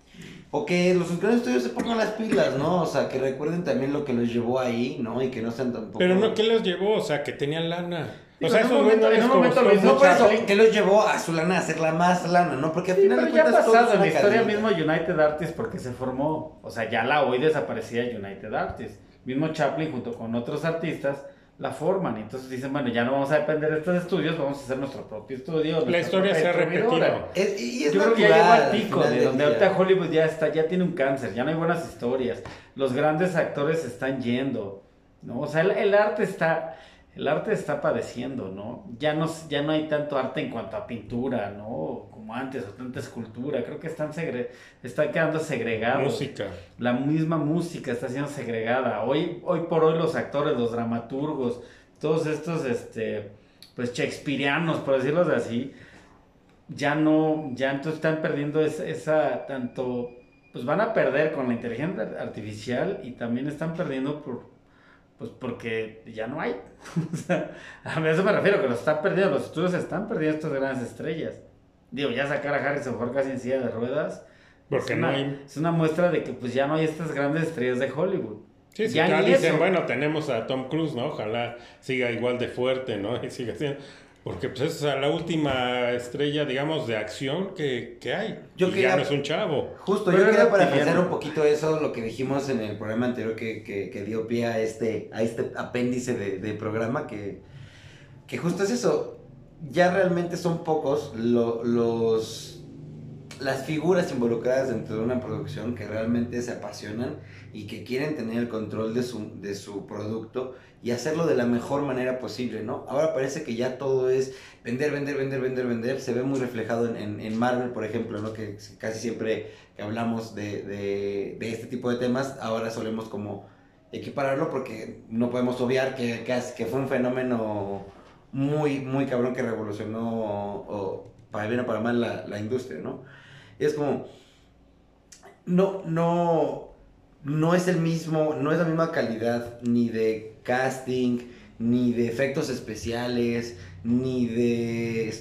C: O que los grandes estudios se pongan las pilas, ¿no? O sea, que recuerden también lo que los llevó ahí, ¿no? Y que no sean tampoco...
A: Pero no, ¿qué los llevó? O sea, que tenían lana. O sea,
C: eso no, en un momento no por eso, que los llevó a su lana a hacer la más lana, ¿no? Porque al final
B: de cuentas ya ha pasado en la historia mismo United Artists porque se formó, o sea, ya la hoy desaparecía United Artists. Mismo Chaplin junto con otros artistas la forman. Y entonces dicen, bueno, ya no vamos a depender de estos estudios, vamos a hacer nuestro propio estudio.
A: La historia se ha repetido.
B: Yo creo que ya llegó al pico, de donde ahorita Hollywood ya está, ya tiene un cáncer, ya no hay buenas historias. Los grandes actores están yendo, ¿no? O sea, el arte está el arte está padeciendo, ¿no? Ya no, ya no hay tanto arte en cuanto a pintura, ¿no? Como antes, o tanta escultura. Creo que están, segre están quedando segregados.
A: Música.
B: La misma música está siendo segregada. Hoy, hoy por hoy los actores, los dramaturgos, todos estos, este, pues, shakespearianos, por decirlo así, ya no, ya entonces están perdiendo esa, esa tanto, pues van a perder con la inteligencia artificial y también están perdiendo por pues porque ya no hay. o sea, a eso me refiero, que los están perdiendo, los estudios están perdiendo estas grandes estrellas. Digo, ya sacar a Harrison Ford casi en silla de ruedas.
A: Porque
B: es
A: no
B: una,
A: hay...
B: Es una muestra de que pues ya no hay estas grandes estrellas de Hollywood.
A: Sí, sí, ya dicen, bueno, tenemos a Tom Cruise, ¿no? Ojalá siga igual de fuerte, ¿no? Y siga siendo... Porque pues es la última estrella, digamos, de acción que, que hay. Yo y ya no es un chavo.
C: Justo, yo quería para un poquito eso, lo que dijimos en el programa anterior que, que, que dio pie a este, a este apéndice de, de, programa, que, que justo es eso. Ya realmente son pocos los las figuras involucradas dentro de una producción que realmente se apasionan y que quieren tener el control de su, de su producto y hacerlo de la mejor manera posible, ¿no? Ahora parece que ya todo es vender, vender, vender, vender, vender. Se ve muy reflejado en, en, Marvel, por ejemplo, ¿no? Que casi siempre que hablamos de, de, de, este tipo de temas, ahora solemos como equipararlo porque no podemos obviar que, que, fue un fenómeno muy, muy cabrón que revolucionó o, para bien o para mal la, la industria, ¿no? Es como, no, no, no es el mismo, no es la misma calidad ni de casting, ni de efectos especiales, ni de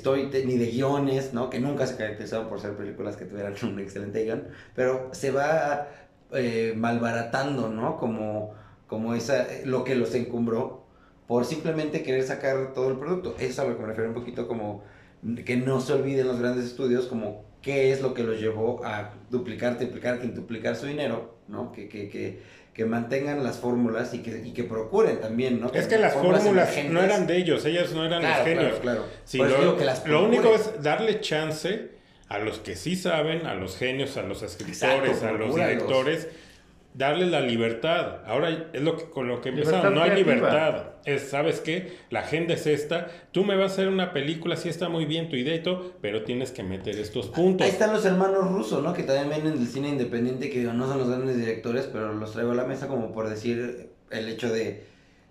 C: ni de guiones, ¿no? Que nunca se caracterizaban por ser películas que tuvieran un excelente guion, pero se va eh, malbaratando, ¿no? Como, como esa, lo que los encumbró por simplemente querer sacar todo el producto. Eso es a lo que me refiero un poquito como que no se olviden los grandes estudios como qué es lo que los llevó a duplicar, triplicar, quintuplicar su dinero, ¿no? Que, que, que, que mantengan las fórmulas y que, y que procuren también, ¿no?
A: es que las fórmulas no eran de ellos, ellas no eran los genios. Claro, claro. lo, lo único es darle chance a los que sí saben, a los genios, a los escritores, a los directores, darle la libertad. Ahora es lo que con lo que empezamos, no hay libertad. Es, ¿sabes qué? La agenda es esta. Tú me vas a hacer una película, sí está muy bien tu idea y todo, pero tienes que meter estos puntos.
C: Ahí están los hermanos rusos, ¿no? Que también vienen del cine independiente, que no son los grandes directores, pero los traigo a la mesa como por decir el hecho de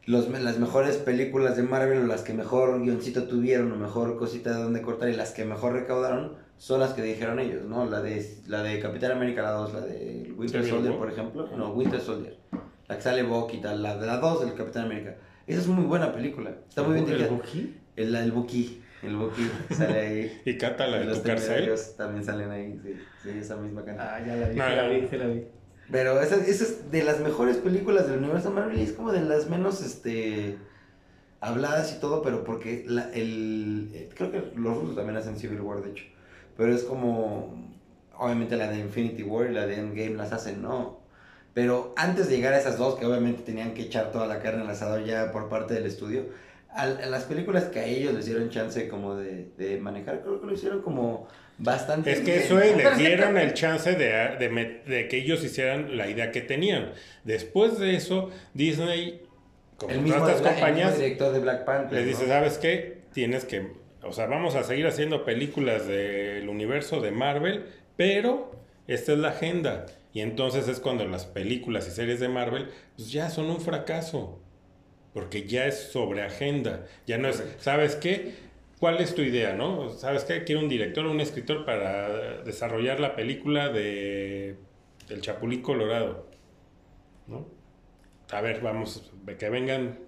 C: los, las mejores películas de Marvel o las que mejor guioncito tuvieron o mejor cosita de donde cortar y las que mejor recaudaron son las que dijeron ellos, ¿no? La de, la de Capitán América, la 2, la de Winter Soldier, por ejemplo. No, Winter Soldier. La que sale Bucky y tal, la de la 2 del Capitán América. Esa es muy buena película. Está muy bien dirigida. ¿El Bucky? El, el Bucky. El Bucky sale ahí.
A: y canta la de tu cárcel.
C: También salen ahí, sí. Sí, esa misma canción.
B: Ah, ya la vi, la vi, la vi.
C: Pero esa, esa, es de las mejores películas del universo Marvel y es como de las menos, este habladas y todo, pero porque la, el, creo que los rusos también hacen Civil War, de hecho. Pero es como, obviamente la de Infinity War y la de Endgame las hacen, ¿no? Pero antes de llegar a esas dos, que obviamente tenían que echar toda la carne al asador ya por parte del estudio, a, las películas que a ellos les dieron chance como de, de manejar, creo que lo hicieron como bastante
A: Es que eso les dieron el chance de, de, de, que ellos hicieran la idea que tenían. Después de eso, Disney,
C: como el mismo estas compañías, director de Black Panther,
A: les dice, ¿sabes qué? Tienes que o sea, vamos a seguir haciendo películas del universo de Marvel, pero esta es la agenda. Y entonces es cuando las películas y series de Marvel pues ya son un fracaso. Porque ya es sobre agenda. Ya no es, ¿sabes qué? ¿Cuál es tu idea, no? ¿Sabes qué? Quiero un director o un escritor para desarrollar la película de El Chapulín Colorado. ¿No? A ver, vamos, que vengan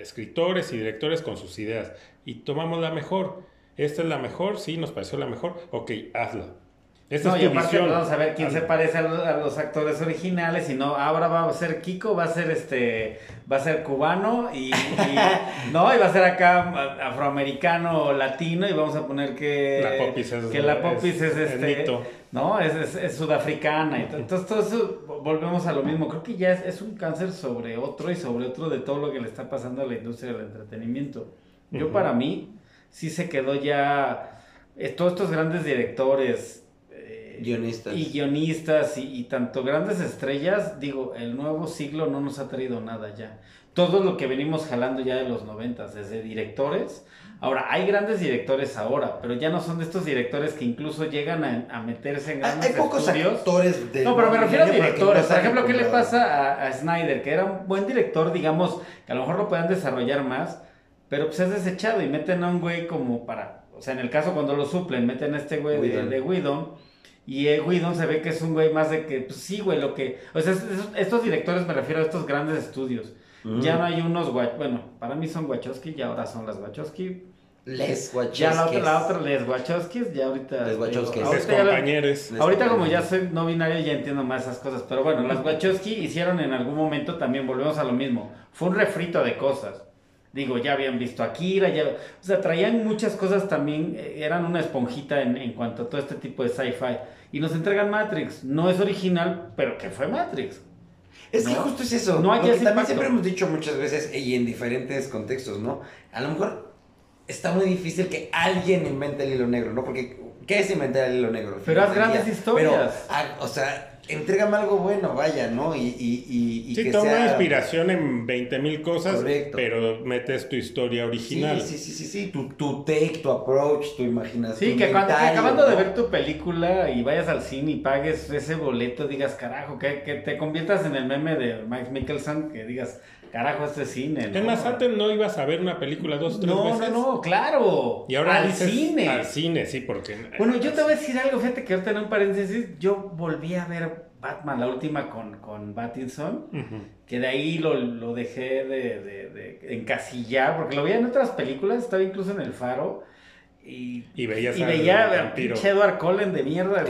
A: escritores y directores con sus ideas. Y tomamos la mejor. Esta es la mejor, sí, nos pareció la mejor, ok,
B: hazla.Esta no, es y aparte pues, vamos a ver quién se parece a los, actores originales y no, ahora va a ser Kiko, va a ser este, va a ser cubano y, no, y va a ser acá afroamericano latino y vamos a poner que
A: la popis es,
B: que la popis es, este, no, es, es, sudafricana y entonces todo eso volvemos a lo mismo, creo que ya es, un cáncer sobre otro y sobre otro de todo lo que le está pasando a la industria del entretenimiento. Yo para mí sí se quedó ya eh, todos estos grandes directores
C: eh, guionistas
B: y guionistas y, tanto grandes estrellas, digo, el nuevo siglo no nos ha traído nada ya. Todo lo que venimos jalando ya de los noventas, desde directores. Ahora, hay grandes directores ahora, pero ya no son de estos directores que incluso llegan a, meterse en grandes
C: Hay pocos actores
B: de... No, pero me refiero a directores. Por ejemplo, ¿qué le pasa a, a Snyder? Que era un buen director, digamos, que a lo mejor lo puedan desarrollar más, pero pues es desechado y meten a un güey como para. O sea, en el caso cuando lo suplen, meten a este güey de, de Whedon. Y el Whedon se ve que es un güey más de que, pues sí, güey, lo que. O sea, estos directores me refiero a estos grandes estudios. Mm. Ya no hay unos. Bueno, para mí son Wachowski, ya ahora son las Wachowski.
C: Les Wachowski.
B: Ya la otra, la otra les Wachowski, ya ahorita.
C: Les Wachowski.
A: Ahorita, compañeros.
B: ahorita como ya soy no binario ya entiendo más esas cosas. Pero bueno, las Wachowski hicieron en algún momento también, volvemos a lo mismo. Fue un refrito de cosas. Digo, ya habían visto Akira, ya, o sea, traían muchas cosas también, eh, eran una esponjita en, en cuanto a todo este tipo de sci-fi. Y nos entregan Matrix, no es original, pero que fue Matrix.
C: Es que justo es eso. No hay que también siempre hemos dicho muchas veces y en diferentes contextos, ¿no? A lo mejor está muy difícil que alguien invente el hilo negro, ¿no? Porque ¿qué es inventar el hilo negro?
B: Pero haz grandes historias.
C: Pero, o sea, entrégame algo bueno, vaya, ¿no? Y, y, y,
A: sí, que toma inspiración en 20 mil cosas, pero metes tu historia original.
C: Sí, sí, sí, sí, sí, Tu, tu take, tu approach, tu imaginación.
B: Sí, que cuando acabando de ver tu película y vayas al cine y pagues ese boleto, digas, carajo, que, que te conviertas en el meme de Mike Mickelson, que digas, carajo, este cine.
A: ¿no? En más, antes no ibas a ver una película dos o tres
B: no,
A: veces.
B: No, no, claro.
A: Y ahora al cine. Al cine, sí, porque.
B: Bueno, yo te voy a decir algo, fíjate que ahorita en un paréntesis, yo volví a ver Batman, la última con, con Pattinson, que de ahí lo, lo dejé de, de, de, encasillar, porque lo veía en otras películas, estaba incluso en El Faro. Y,
A: y, veías
B: y veía a Edward Cullen de mierda.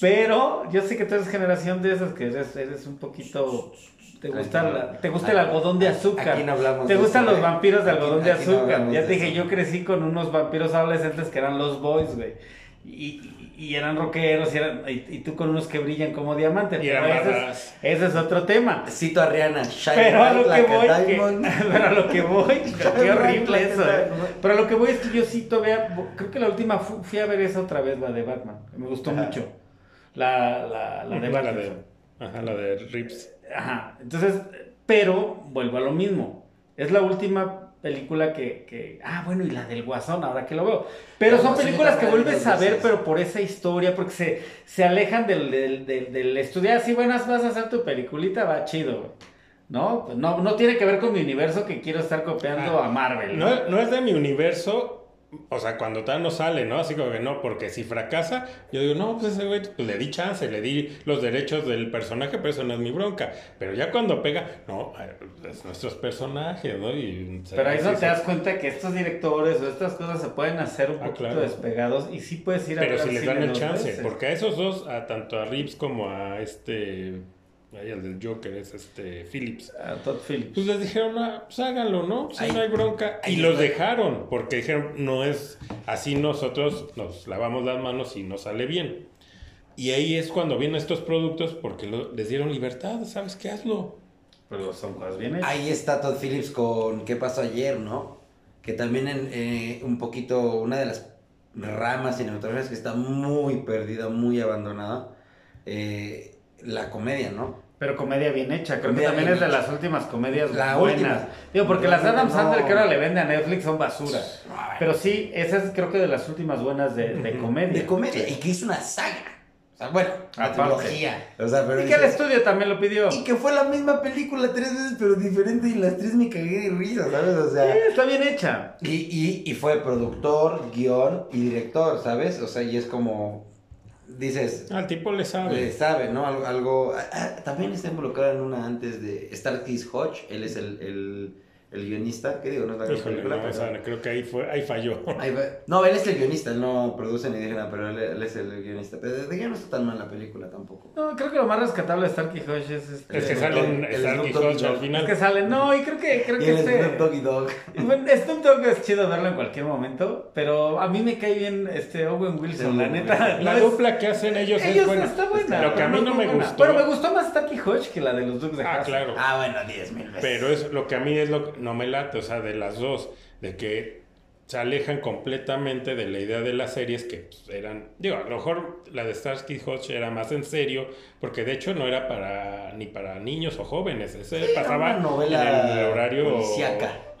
B: Pero yo sé que tú eres generación de esas que eres, eres un poquito te gusta, te gusta el algodón de azúcar.
C: Aquí no hablamos
B: te gustan los ¿eh? vampiro de algodón de azúcar. ya te dije, yo crecí con unos vampiros adolescentes que eran los boys, güey. Y, y, eran rockeros y, eran, y, tú con unos que brillan como diamante. pero ese es, otro tema.
C: Cito a Rihanna.
B: pero a lo que voy, pero a lo que voy, qué horrible eso. ¿eh? Pero a lo que voy es que yo sí todavía, creo que la última fui a ver esa otra vez, la de Batman. Me gustó mucho. La, la, la de Batman.
A: Ajá, la de Rips.
B: Ajá, entonces, pero vuelvo a lo mismo. Es la última película que, que, Ah, bueno, y la del Guasón, ahora que lo veo. Pero son películas que vuelves a ver, pero por esa historia, porque se, se alejan del, del, del, estudiar así, bueno, vas a hacer tu peliculita, va chido, ¿no? Pues no, no tiene que ver con mi universo que quiero estar copiando ah, a Marvel.
A: ¿no? no, es de mi universo, o sea, cuando tal no sale, ¿no? Así como que no, porque si fracasa, yo digo, no, pues ese güey, pues le di chance, le di los derechos del personaje, pero eso no es mi bronca. Pero ya cuando pega, no, es nuestros personajes, ¿no? Y,
B: pero ahí no te das cuenta que estos directores o estas cosas se pueden hacer un ah, poquito despegados y sí puedes ir
A: a Pero si les dan el chance, porque a esos dos, a tanto a Rips como a este Ahí el del Joker es este Phillips.
B: A Todd Phillips.
A: Pues les dijeron, ah, pues háganlo, ¿no? Si no hay bronca. Y los dejaron, porque dijeron, no es así nosotros nos lavamos las manos y nos sale bien. Y ahí es cuando vienen estos productos porque les dieron libertad, ¿sabes qué? Hazlo.
B: Pero son cosas bien hechas.
C: Ahí está Todd Phillips con ¿Qué pasó ayer, no? Que también en, eh, un poquito, una de las ramas cinematográficas que está muy perdida, muy abandonada. Eh, la comedia, ¿no?
B: Pero comedia bien hecha, creo que también es de las últimas comedias buenas. Digo, porque las Adam Sandler que ahora le vende a Netflix son basura. Pero sí, esa es creo que de las últimas buenas de, de comedia.
C: De comedia, y que hizo una saga. O sea, bueno, la trilogía.
B: O sea, pero y que el estudio también lo pidió.
C: Y que fue la misma película tres veces, pero diferente, y las tres me cagué de risa, ¿sabes? O sea.
B: Sí, está bien hecha.
C: Y, y, y fue productor, guion y director, ¿sabes? O sea, y es como dices...
A: Al tipo le sabe.
C: Le sabe, ¿no? Algo... Ah, ah, también está involucrado en una antes de Star Kiss Hodge. Él es el, el el guionista, ¿qué digo? No es la
A: Híjole, película. No, creo que ahí, fue, ahí falló.
C: no, él es el guionista, él no produce ni dice nada, pero él, es el guionista. Pero de que no está tan mal la película tampoco.
B: No, creo que lo más rescatable de Starkey Hodge es este.
A: Es que salen Starkey Hodge al final.
B: Es que salen, no, y creo que. Creo que este.
C: Snoop Doggy Dog.
B: Bueno, Snoop Dogg es chido verlo en cualquier momento, pero a mí me cae bien este Owen Wilson, la neta.
A: La dupla que hacen ellos,
B: ellos es buena. Está buena.
A: Lo que a mí no me gustó.
B: Pero me gustó más Starkey Hodge que la de los Dukes de
A: Ah, claro.
C: Ah, bueno, 10 mil veces.
A: Pero es lo que a mí es lo que no me late, o sea, de las dos, de que se alejan completamente de la idea de las series que pues, eran, digo, a lo mejor la de Starsky Hodge era más en serio, porque de hecho no era para ni para niños o jóvenes, ese pasaba
C: novela
A: en el horario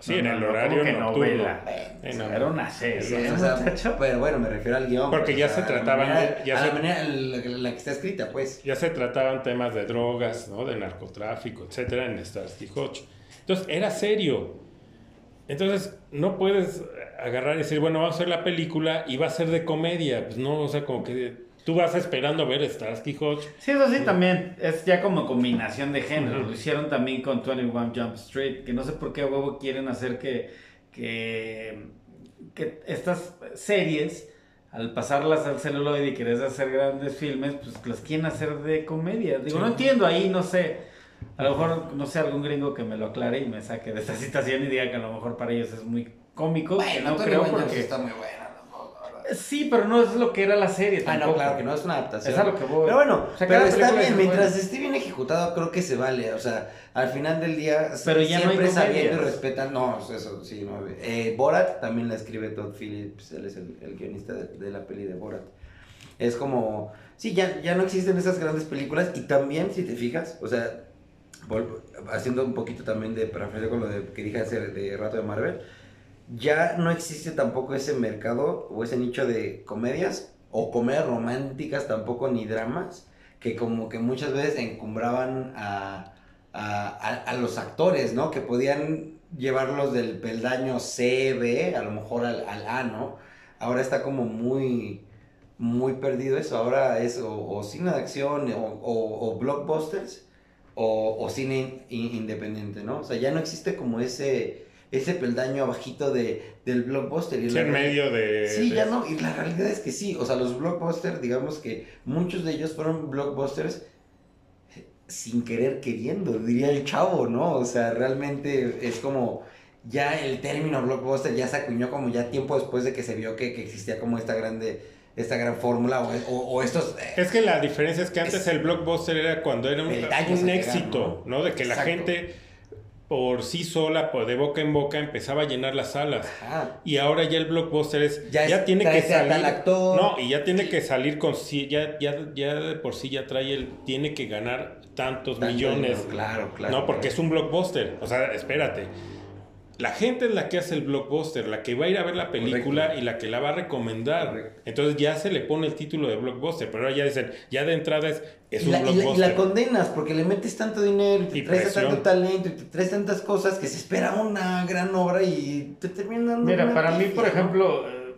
B: Sí,
A: en el horario
B: que novela. era una serie.
C: pero bueno, me refiero al guion.
A: Porque ya se trataban.
C: ya a la manera en la que está escrita, pues.
A: Ya se trataban temas de drogas, ¿no? De narcotráfico, etcétera, en Starsky Hodge. Entonces, era serio. Entonces, no puedes agarrar y decir, bueno, vamos a hacer la película y va a ser de comedia. Pues no, o sea, como que tú vas esperando ver Starsky Hodge.
B: Sí, eso sí, también. Es ya como combinación de género. Lo hicieron también con 21 Jump Street, que no sé por qué huevo quieren hacer que, que, que estas series, al pasarlas al celuloide y querés hacer grandes filmes, pues las quieren hacer de comedia. Digo, no entiendo ahí, no sé. A lo mejor, no sé, algún gringo que me lo aclare y me saque de esta situación y diga que a lo mejor para ellos es muy cómico.
C: Bueno,
B: no
C: creo porque está muy buena.
B: Sí, pero no es lo que era la serie.
C: Ah, no, claro que no es una adaptación.
B: Es a lo que voy.
C: Pero bueno, pero está bien, mientras esté bien ejecutado, creo que se vale. O sea, al final del día,
B: pero ya siempre no
C: sabiendo y respetan. No, eso sí, no. Eh, Borat también la escribe Todd Phillips, él es el, guionista de, de, la peli de Borat. Es como, sí, ya, ya no existen esas grandes películas y también, si te fijas, o sea, haciendo un poquito también de parafraseo con lo de, que dije hace de rato de Marvel, ya no existe tampoco ese mercado o ese nicho de comedias o comedias románticas tampoco ni dramas que como que muchas veces encumbraban a, a, los actores, ¿no? Que podían llevarlos del peldaño C, B, a lo mejor al, A, ¿no? Ahora está como muy, muy perdido eso. Ahora es o, cine de acción o, o blockbusters o, cine independiente, ¿no? O sea, ya no existe como ese ese peldaño abajito de, del blockbuster.
A: Y en medio de...
C: Sí, ya no, y la realidad es que sí, o sea, los blockbusters, digamos que muchos de ellos fueron blockbusters sin querer queriendo, diría el chavo, ¿no? O sea, realmente es como ya el término blockbuster ya se acuñó como ya tiempo después de que se vio que, que existía como esta grande esta gran fórmula o, estos...
A: Eh, es que la diferencia es que antes el blockbuster era cuando era un, éxito, ¿no? De que la gente por sí sola, por de boca en boca, empezaba a llenar las salas. Y ahora ya el blockbuster es. Ya, tiene que salir. No, y ya tiene que salir con. Ya, ya, ya de por sí ya trae el. Tiene que ganar tantos millones.
C: claro, claro.
A: No, porque
C: es
A: un blockbuster. O sea, espérate. La gente es la que hace el blockbuster, la que va a ir a ver la película y la que la va a recomendar. Entonces ya se le pone el título de blockbuster, pero ahora ya dicen, ya de entrada es, es un
C: la,
A: blockbuster.
C: Y la, condenas porque le metes tanto dinero, y te traes tanto talento, y te traes tantas cosas que se espera una gran obra y te terminan
B: Mira, para mí, por ejemplo, eh,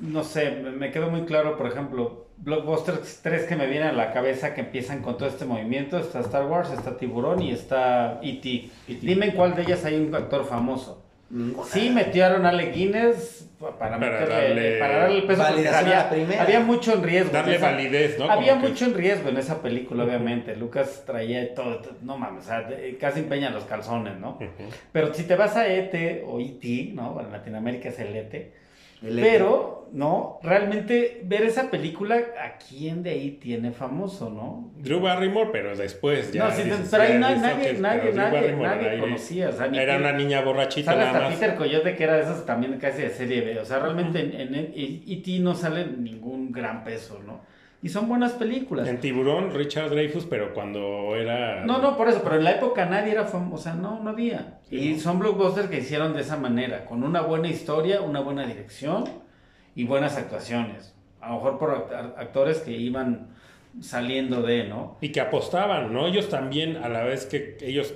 B: no sé, me quedó muy claro, por ejemplo, blockbusters tres que me vienen a la cabeza que empiezan con todo este movimiento. Está Star Wars, está Tiburón y está E.T. E Dime en cuál de ellas hay un actor famoso. Sí metieron a Ale Guinness para, meterle, para darle el peso había, había, mucho en riesgo.
A: Darle validez, ¿no?
B: Había mucho en riesgo en esa película, obviamente. Lucas traía todo, no mames, o sea, casi empeña los calzones, ¿no? Pero si te vas a ET o E.T., ¿no? En Latinoamérica es el ET pero, ¿no? Realmente ver esa película, ¿a quién de ahí tiene famoso, no?
A: Drew Barrymore, pero después ya.
B: No, sí, pero ahí nadie, nadie, nadie, nadie, conocía. O sea,
A: era una niña borrachita. Sale
B: hasta Peter Coyote, que era de esos también casi de serie B. O sea, realmente en, en E.T. no sale ningún gran peso, ¿no? Y son buenas películas.
A: En Tiburón, Richard Dreyfus, pero cuando era...
B: No, no, por eso, pero en la época nadie era famoso, o sea, no, no había. y son blockbusters que hicieron de esa manera, con una buena historia, una buena dirección y buenas actuaciones. A lo mejor por actores que iban saliendo de, ¿no?
A: Y que apostaban, ¿no? Ellos también, a la vez que ellos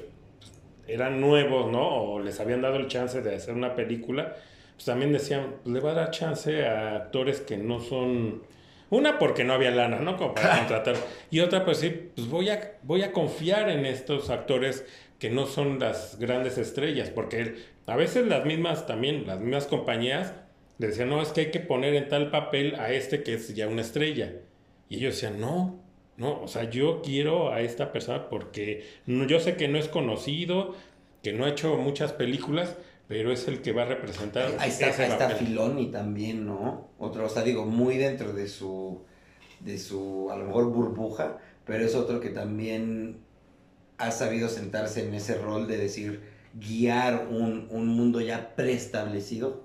A: eran nuevos, ¿no? O les habían dado el chance de hacer una película, pues también decían, pues le va a dar chance a actores que no son una porque no había lana, ¿no? Como para contratar. Y otra, pues sí, pues voy a, voy a confiar en estos actores que no son las grandes estrellas, porque a veces las mismas también, las mismas compañías le decían, no, es que hay que poner en tal papel a este que es ya una estrella. Y ellos decían, no, no, o sea, yo quiero a esta persona porque yo sé que no es conocido, que no ha hecho muchas películas, pero es el que va a representar.
C: Ahí está, ahí está Filoni también, ¿no? Otro, o sea, digo, muy dentro de su, de su, a lo mejor burbuja, pero es otro que también ha sabido sentarse en ese rol de decir, guiar un, un mundo ya preestablecido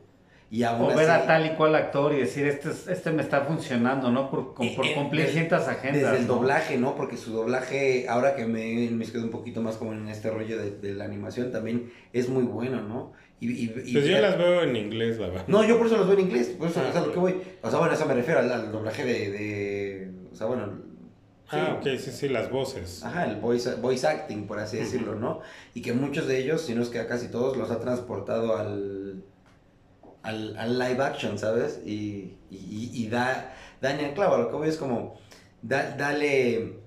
B: y o ver a tal y cual actor y decir, este, este me está funcionando, ¿no? Por, por eh, cumplir ciertas agendas.
C: Desde el doblaje, ¿no? Porque su doblaje, ahora que me, me quedo un poquito más como en este rollo de, de, la animación, también es muy bueno, ¿no?
A: Y, pues yo las veo en inglés, la verdad.
C: No, yo por eso las veo en inglés, por eso es a lo que voy. O sea, bueno, eso me refiero al, doblaje de, de, O sea, bueno.
A: Ah, ok, sí, sí, las voces.
C: Ajá, el voice, voice acting, por así decirlo, ¿no? Y que muchos de ellos, si no es que a casi todos, los ha transportado al al, al live action, ¿sabes? Y, y, y da, daña el clavo. Lo que voy es como, dale,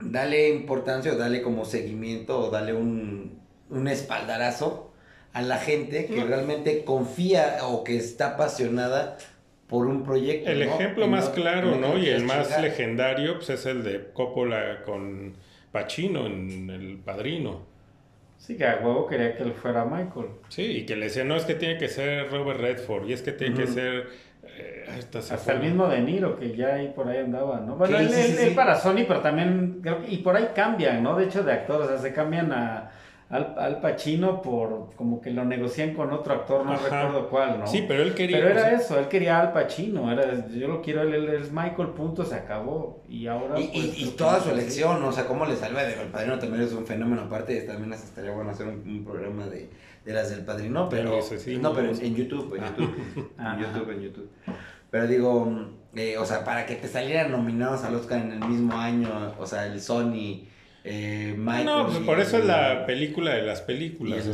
C: dale importancia o dale como seguimiento o dale un, un espaldarazo a la gente que realmente confía o que está apasionada por un proyecto.
A: El ejemplo más claro, ¿no? Y el más legendario pues, es el de Coppola con Pacino en El Padrino.
B: Sí, que a huevo quería que él fuera Michael.
A: Sí, y que le decía, no, es que tiene que ser Robert Redford, y es que tiene que ser... Eh,
B: Hasta el mismo De Niro, que ya ahí por ahí andaba, ¿no? Bueno, él, para Sony, pero también, y por ahí cambian, ¿no? De hecho, de actores, o sea, se cambian a al, al Pacino por como que lo negocian con otro actor, no recuerdo cuál, ¿no?
A: Sí, pero él quería.
B: Pero era eso, él quería Al Pacino, era, yo lo quiero, él, es Michael, punto, se acabó. Y ahora.
C: Y, y, pues, toda su elección, o sea, cómo le salva de El Padrino también es un fenómeno aparte, también estaría bueno hacer un, programa de, de, las del Padrino, pero. no, pero en, YouTube, en YouTube. en YouTube, en YouTube. Pero digo, eh, o sea, para que te salieran nominados al Oscar en el mismo año, o sea, el Sony eh,
A: no, pues por eso es la película de las películas.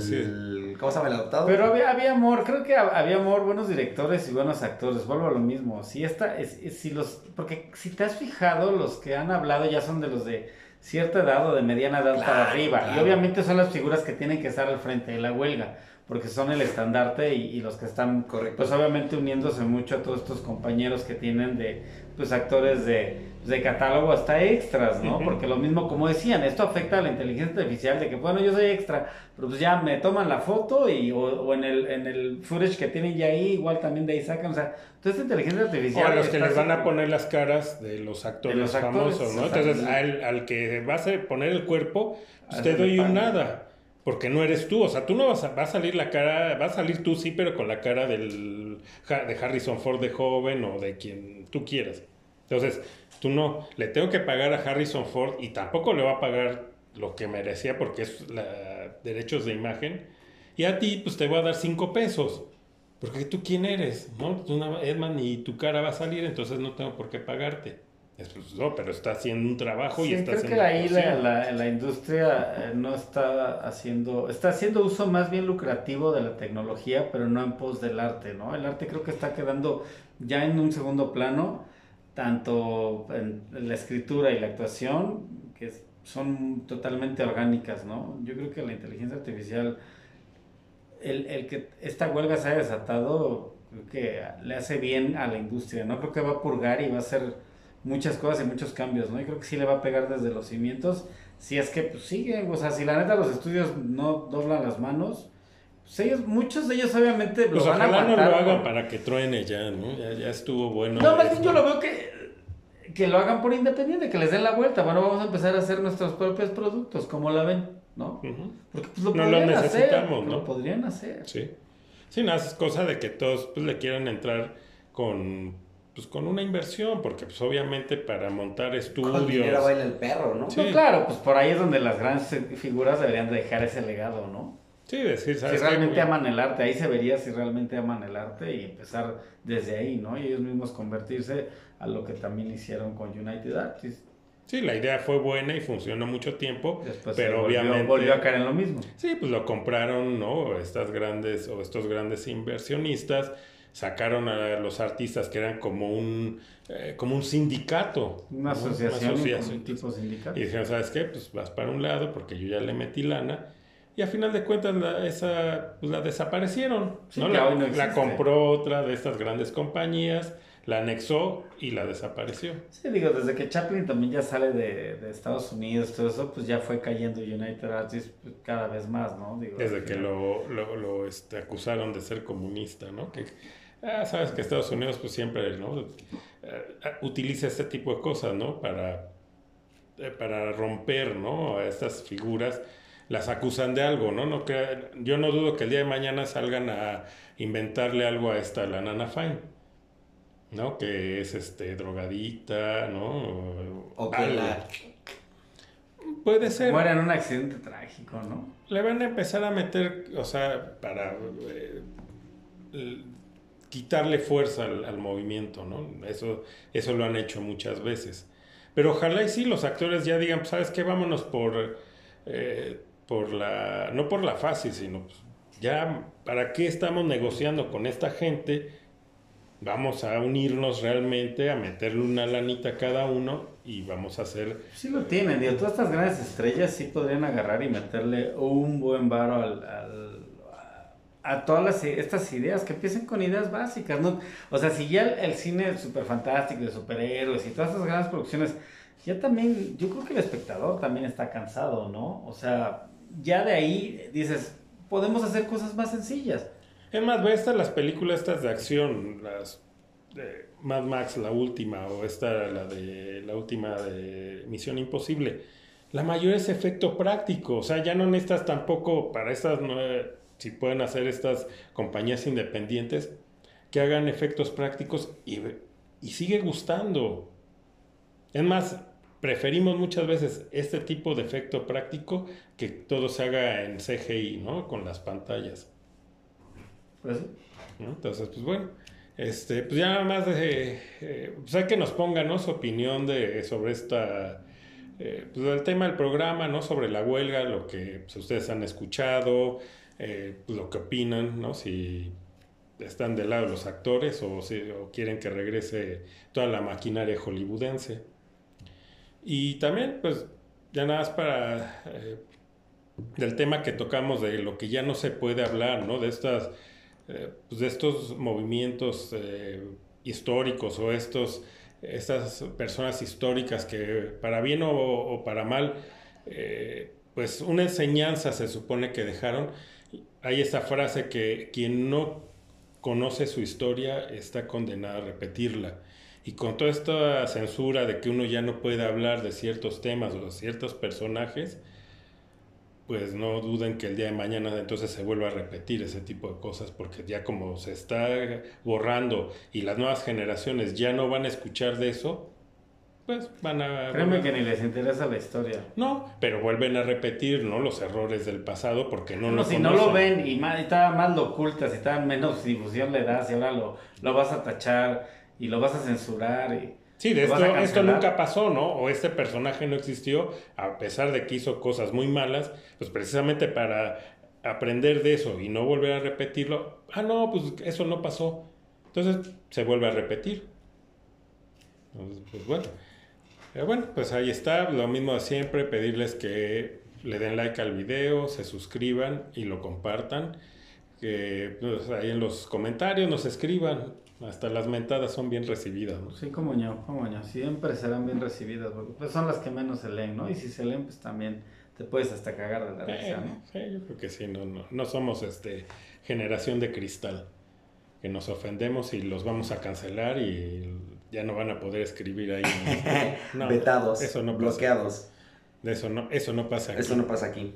C: ¿Cómo se llama el adoptado?
B: Pero había, había, amor, creo que había amor, buenos directores y buenos actores. Vuelvo a lo mismo. Si esta, es, si los, porque si te has fijado, los que han hablado ya son de los de cierta edad o de mediana edad para arriba. Y obviamente son las figuras que tienen que estar al frente de la huelga porque son el estandarte y, los que están, pues obviamente uniéndose mucho a todos estos compañeros que tienen de, pues actores de, de catálogo hasta extras, ¿no? Porque lo mismo, como decían, esto afecta a la inteligencia artificial de que, bueno, yo soy extra, pero pues ya me toman la foto y, o, en, el, en el footage que tienen ya ahí, igual también de ahí sacan, o sea, toda esta inteligencia artificial... O
A: a los que les van a poner las caras de los actores, famosos, ¿no? Entonces, al, al que vas a poner el cuerpo, pues te doy un nada porque no eres tú, o sea, tú no vas a, salir la cara, va a salir tú sí, pero con la cara del, de Harrison Ford de joven o de quien tú quieras. Entonces, tú no, le tengo que pagar a Harrison Ford y tampoco le va a pagar lo que merecía porque es derechos de imagen. Y a ti, pues te voy a dar cinco pesos. Porque tú quién eres, ¿no? Tú, Edman, y tu cara va a salir, entonces no tengo por qué pagarte. No, pero está haciendo un trabajo y está
B: creo que ahí la, la, industria eh, no está haciendo, está haciendo uso más bien lucrativo de la tecnología, pero no en pos del arte, ¿no? El arte creo que está quedando ya en un segundo plano, tanto en la escritura y la actuación, que son totalmente orgánicas, ¿no? Yo creo que la inteligencia artificial, el, el que esta huelga se haya desatado, creo que le hace bien a la industria, ¿no? Creo que va a purgar y va a ser muchas cosas y muchos cambios, ¿no? Y creo que sí le va a pegar desde los cimientos. Si es que pues, sigue, o sea, si la neta los estudios no doblan las manos, pues ellos, muchos de ellos obviamente
A: pues lo van a no lo hagan para que truene ya, ¿no? Ya, ya estuvo bueno.
B: No, más bien yo lo veo que, que lo hagan por independiente, que les den la vuelta. Bueno, vamos a empezar a hacer nuestros propios productos, como la ven, ¿no? Porque pues, lo no podrían lo hacer, ¿no? Lo podrían hacer.
A: Sí. Sí, nada, es cosa de que todos pues, le quieran entrar con pues con una inversión, porque pues obviamente para montar estudios... Con
C: dinero baila el perro, ¿no?
B: Sí. claro, pues por ahí es donde las grandes figuras deberían dejar ese legado, ¿no?
A: Sí, decir,
B: ¿sabes? Si realmente aman el arte, ahí se vería si realmente aman el arte y empezar desde ahí, ¿no? Y ellos mismos convertirse a lo que también hicieron con United Artists.
A: Sí, la idea fue buena y funcionó mucho tiempo, pero obviamente
B: volvió a caer en lo mismo.
A: Sí, pues lo compraron, ¿no? Estas grandes o estos grandes inversionistas sacaron a los artistas que eran como un, eh, como un sindicato.
B: Una asociación, Un tipo sindicato.
A: Y dijeron, ¿sabes qué? Pues vas para un lado porque yo ya le metí lana. Y a final de cuentas la, esa, pues la desaparecieron. ¿no? La, compró otra de estas grandes compañías, la anexó y la desapareció.
B: Sí, digo, desde que Chaplin también ya sale de, de Estados Unidos, todo eso, pues ya fue cayendo United Artists pues, cada vez más, ¿no?
A: Digo, desde que lo, lo, lo este, acusaron de ser comunista, ¿no? Que, Ah, sabes que Estados Unidos pues siempre ¿no? Eh, utiliza este tipo de cosas, ¿no? Para, eh, para romper, ¿no? A estas figuras, las acusan de algo, ¿no? no que, yo no dudo que el día de mañana salgan a inventarle algo a esta, la Nana Fine, ¿no? Que es este drogadita, ¿no?
C: O que la...
A: Puede ser.
B: Muera en un accidente trágico, ¿no?
A: Le van a empezar a meter, o sea, para... Eh, quitarle fuerza al, movimiento, ¿no? Eso, eso lo han hecho muchas veces. Pero ojalá y sí los actores ya digan, pues, ¿sabes qué? Vámonos por, eh, por la, no por la fácil, sino pues, ya, ¿para qué estamos negociando con esta gente? Vamos a unirnos realmente, a meterle una lanita a cada uno y vamos a hacer...
B: Sí lo tienen, digo, todas estas grandes estrellas sí podrían agarrar y meterle un buen varo al a todas estas ideas, que empiecen con ideas básicas, ¿no? O sea, si ya el, cine súper fantástico de superhéroes y todas esas grandes producciones, ya también, yo creo que el espectador también está cansado, ¿no? O sea, ya de ahí dices, podemos hacer cosas más sencillas.
A: Es más, ve estas las películas estas de acción, las de Mad Max, la última, o esta, la de la última de Misión Imposible. La mayor es efecto práctico, o sea, ya no necesitas tampoco para estas nueve si pueden hacer estas compañías independientes que hagan efectos prácticos y, y sigue gustando. Es más, preferimos muchas veces este tipo de efecto práctico que todo se haga en CGI, ¿no? Con las pantallas.
B: Pues,
A: Entonces, pues bueno, este, pues ya nada más de, eh, pues hay que nos pongan, ¿no? Su opinión de, sobre esta, eh, pues el tema del programa, ¿no? Sobre la huelga, lo que pues, ustedes han escuchado, eh, lo que opinan, ¿no? Si están del lado de los actores o, si, quieren que regrese toda la maquinaria hollywoodense. Y también, pues, ya nada más para... Eh, del tema que tocamos de lo que ya no se puede hablar, ¿no? De estas... Eh, pues de estos movimientos históricos o estos, estas personas históricas que para bien o, para mal, pues una enseñanza se supone que dejaron hay esta frase que quien no conoce su historia está condenado a repetirla. Y con toda esta censura de que uno ya no puede hablar de ciertos temas o de ciertos personajes, pues no duden que el día de mañana entonces se vuelva a repetir ese tipo de cosas, porque ya como se está borrando y las nuevas generaciones ya no van a escuchar de eso, pues van a...
B: Créeme que ni les interesa la historia.
A: No, pero vuelven a repetir, ¿no? Los errores del pasado porque no,
B: lo Si no lo ven y, más, y más lo ocultas y está menos difusión le das y ahora lo, lo vas a tachar y lo vas a censurar y...
A: Sí, de esto, esto nunca pasó, ¿no? O este personaje no existió, a pesar de que hizo cosas muy malas, pues precisamente para aprender de eso y no volver a repetirlo. Ah, no, pues eso no pasó. Entonces se vuelve a repetir. Entonces, pues bueno. Pero bueno, pues ahí está, lo mismo de siempre, pedirles que le den like al video, se suscriban y lo compartan. Que pues, ahí en los comentarios nos escriban hasta las mentadas son bien recibidas, ¿no?
B: Sí, como yo, como yo. Siempre serán bien recibidas, pues son las que menos se leen, ¿no? Y si se leen, pues también te puedes hasta cagar de la risa, ¿no?
A: Sí, yo creo que sí, no, no, no somos este generación de cristal, que nos ofendemos y los vamos a cancelar y ya no van a poder escribir ahí.
C: Vetados, eso no bloqueados.
A: eso no, eso no pasa
C: aquí. Eso no pasa aquí.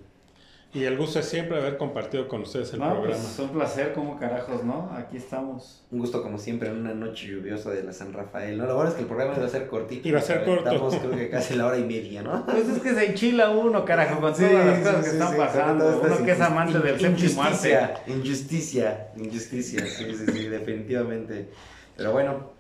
A: Y el gusto es siempre haber compartido con ustedes el no, programa.
B: Pues, es un placer, como carajos, ¿no? Aquí estamos.
C: Un gusto, como siempre, en una noche lluviosa de la San Rafael. No, lo bueno es que el programa iba a ser cortito.
A: Iba a ser corto.
C: Estamos, creo que casi la hora y media, ¿no?
B: Pues es que se enchila uno, carajo, con todas las cosas que están pasando. Uno que es amante del séptimo arte.
C: Injusticia, injusticia. Sí, sí, sí, definitivamente. Pero bueno,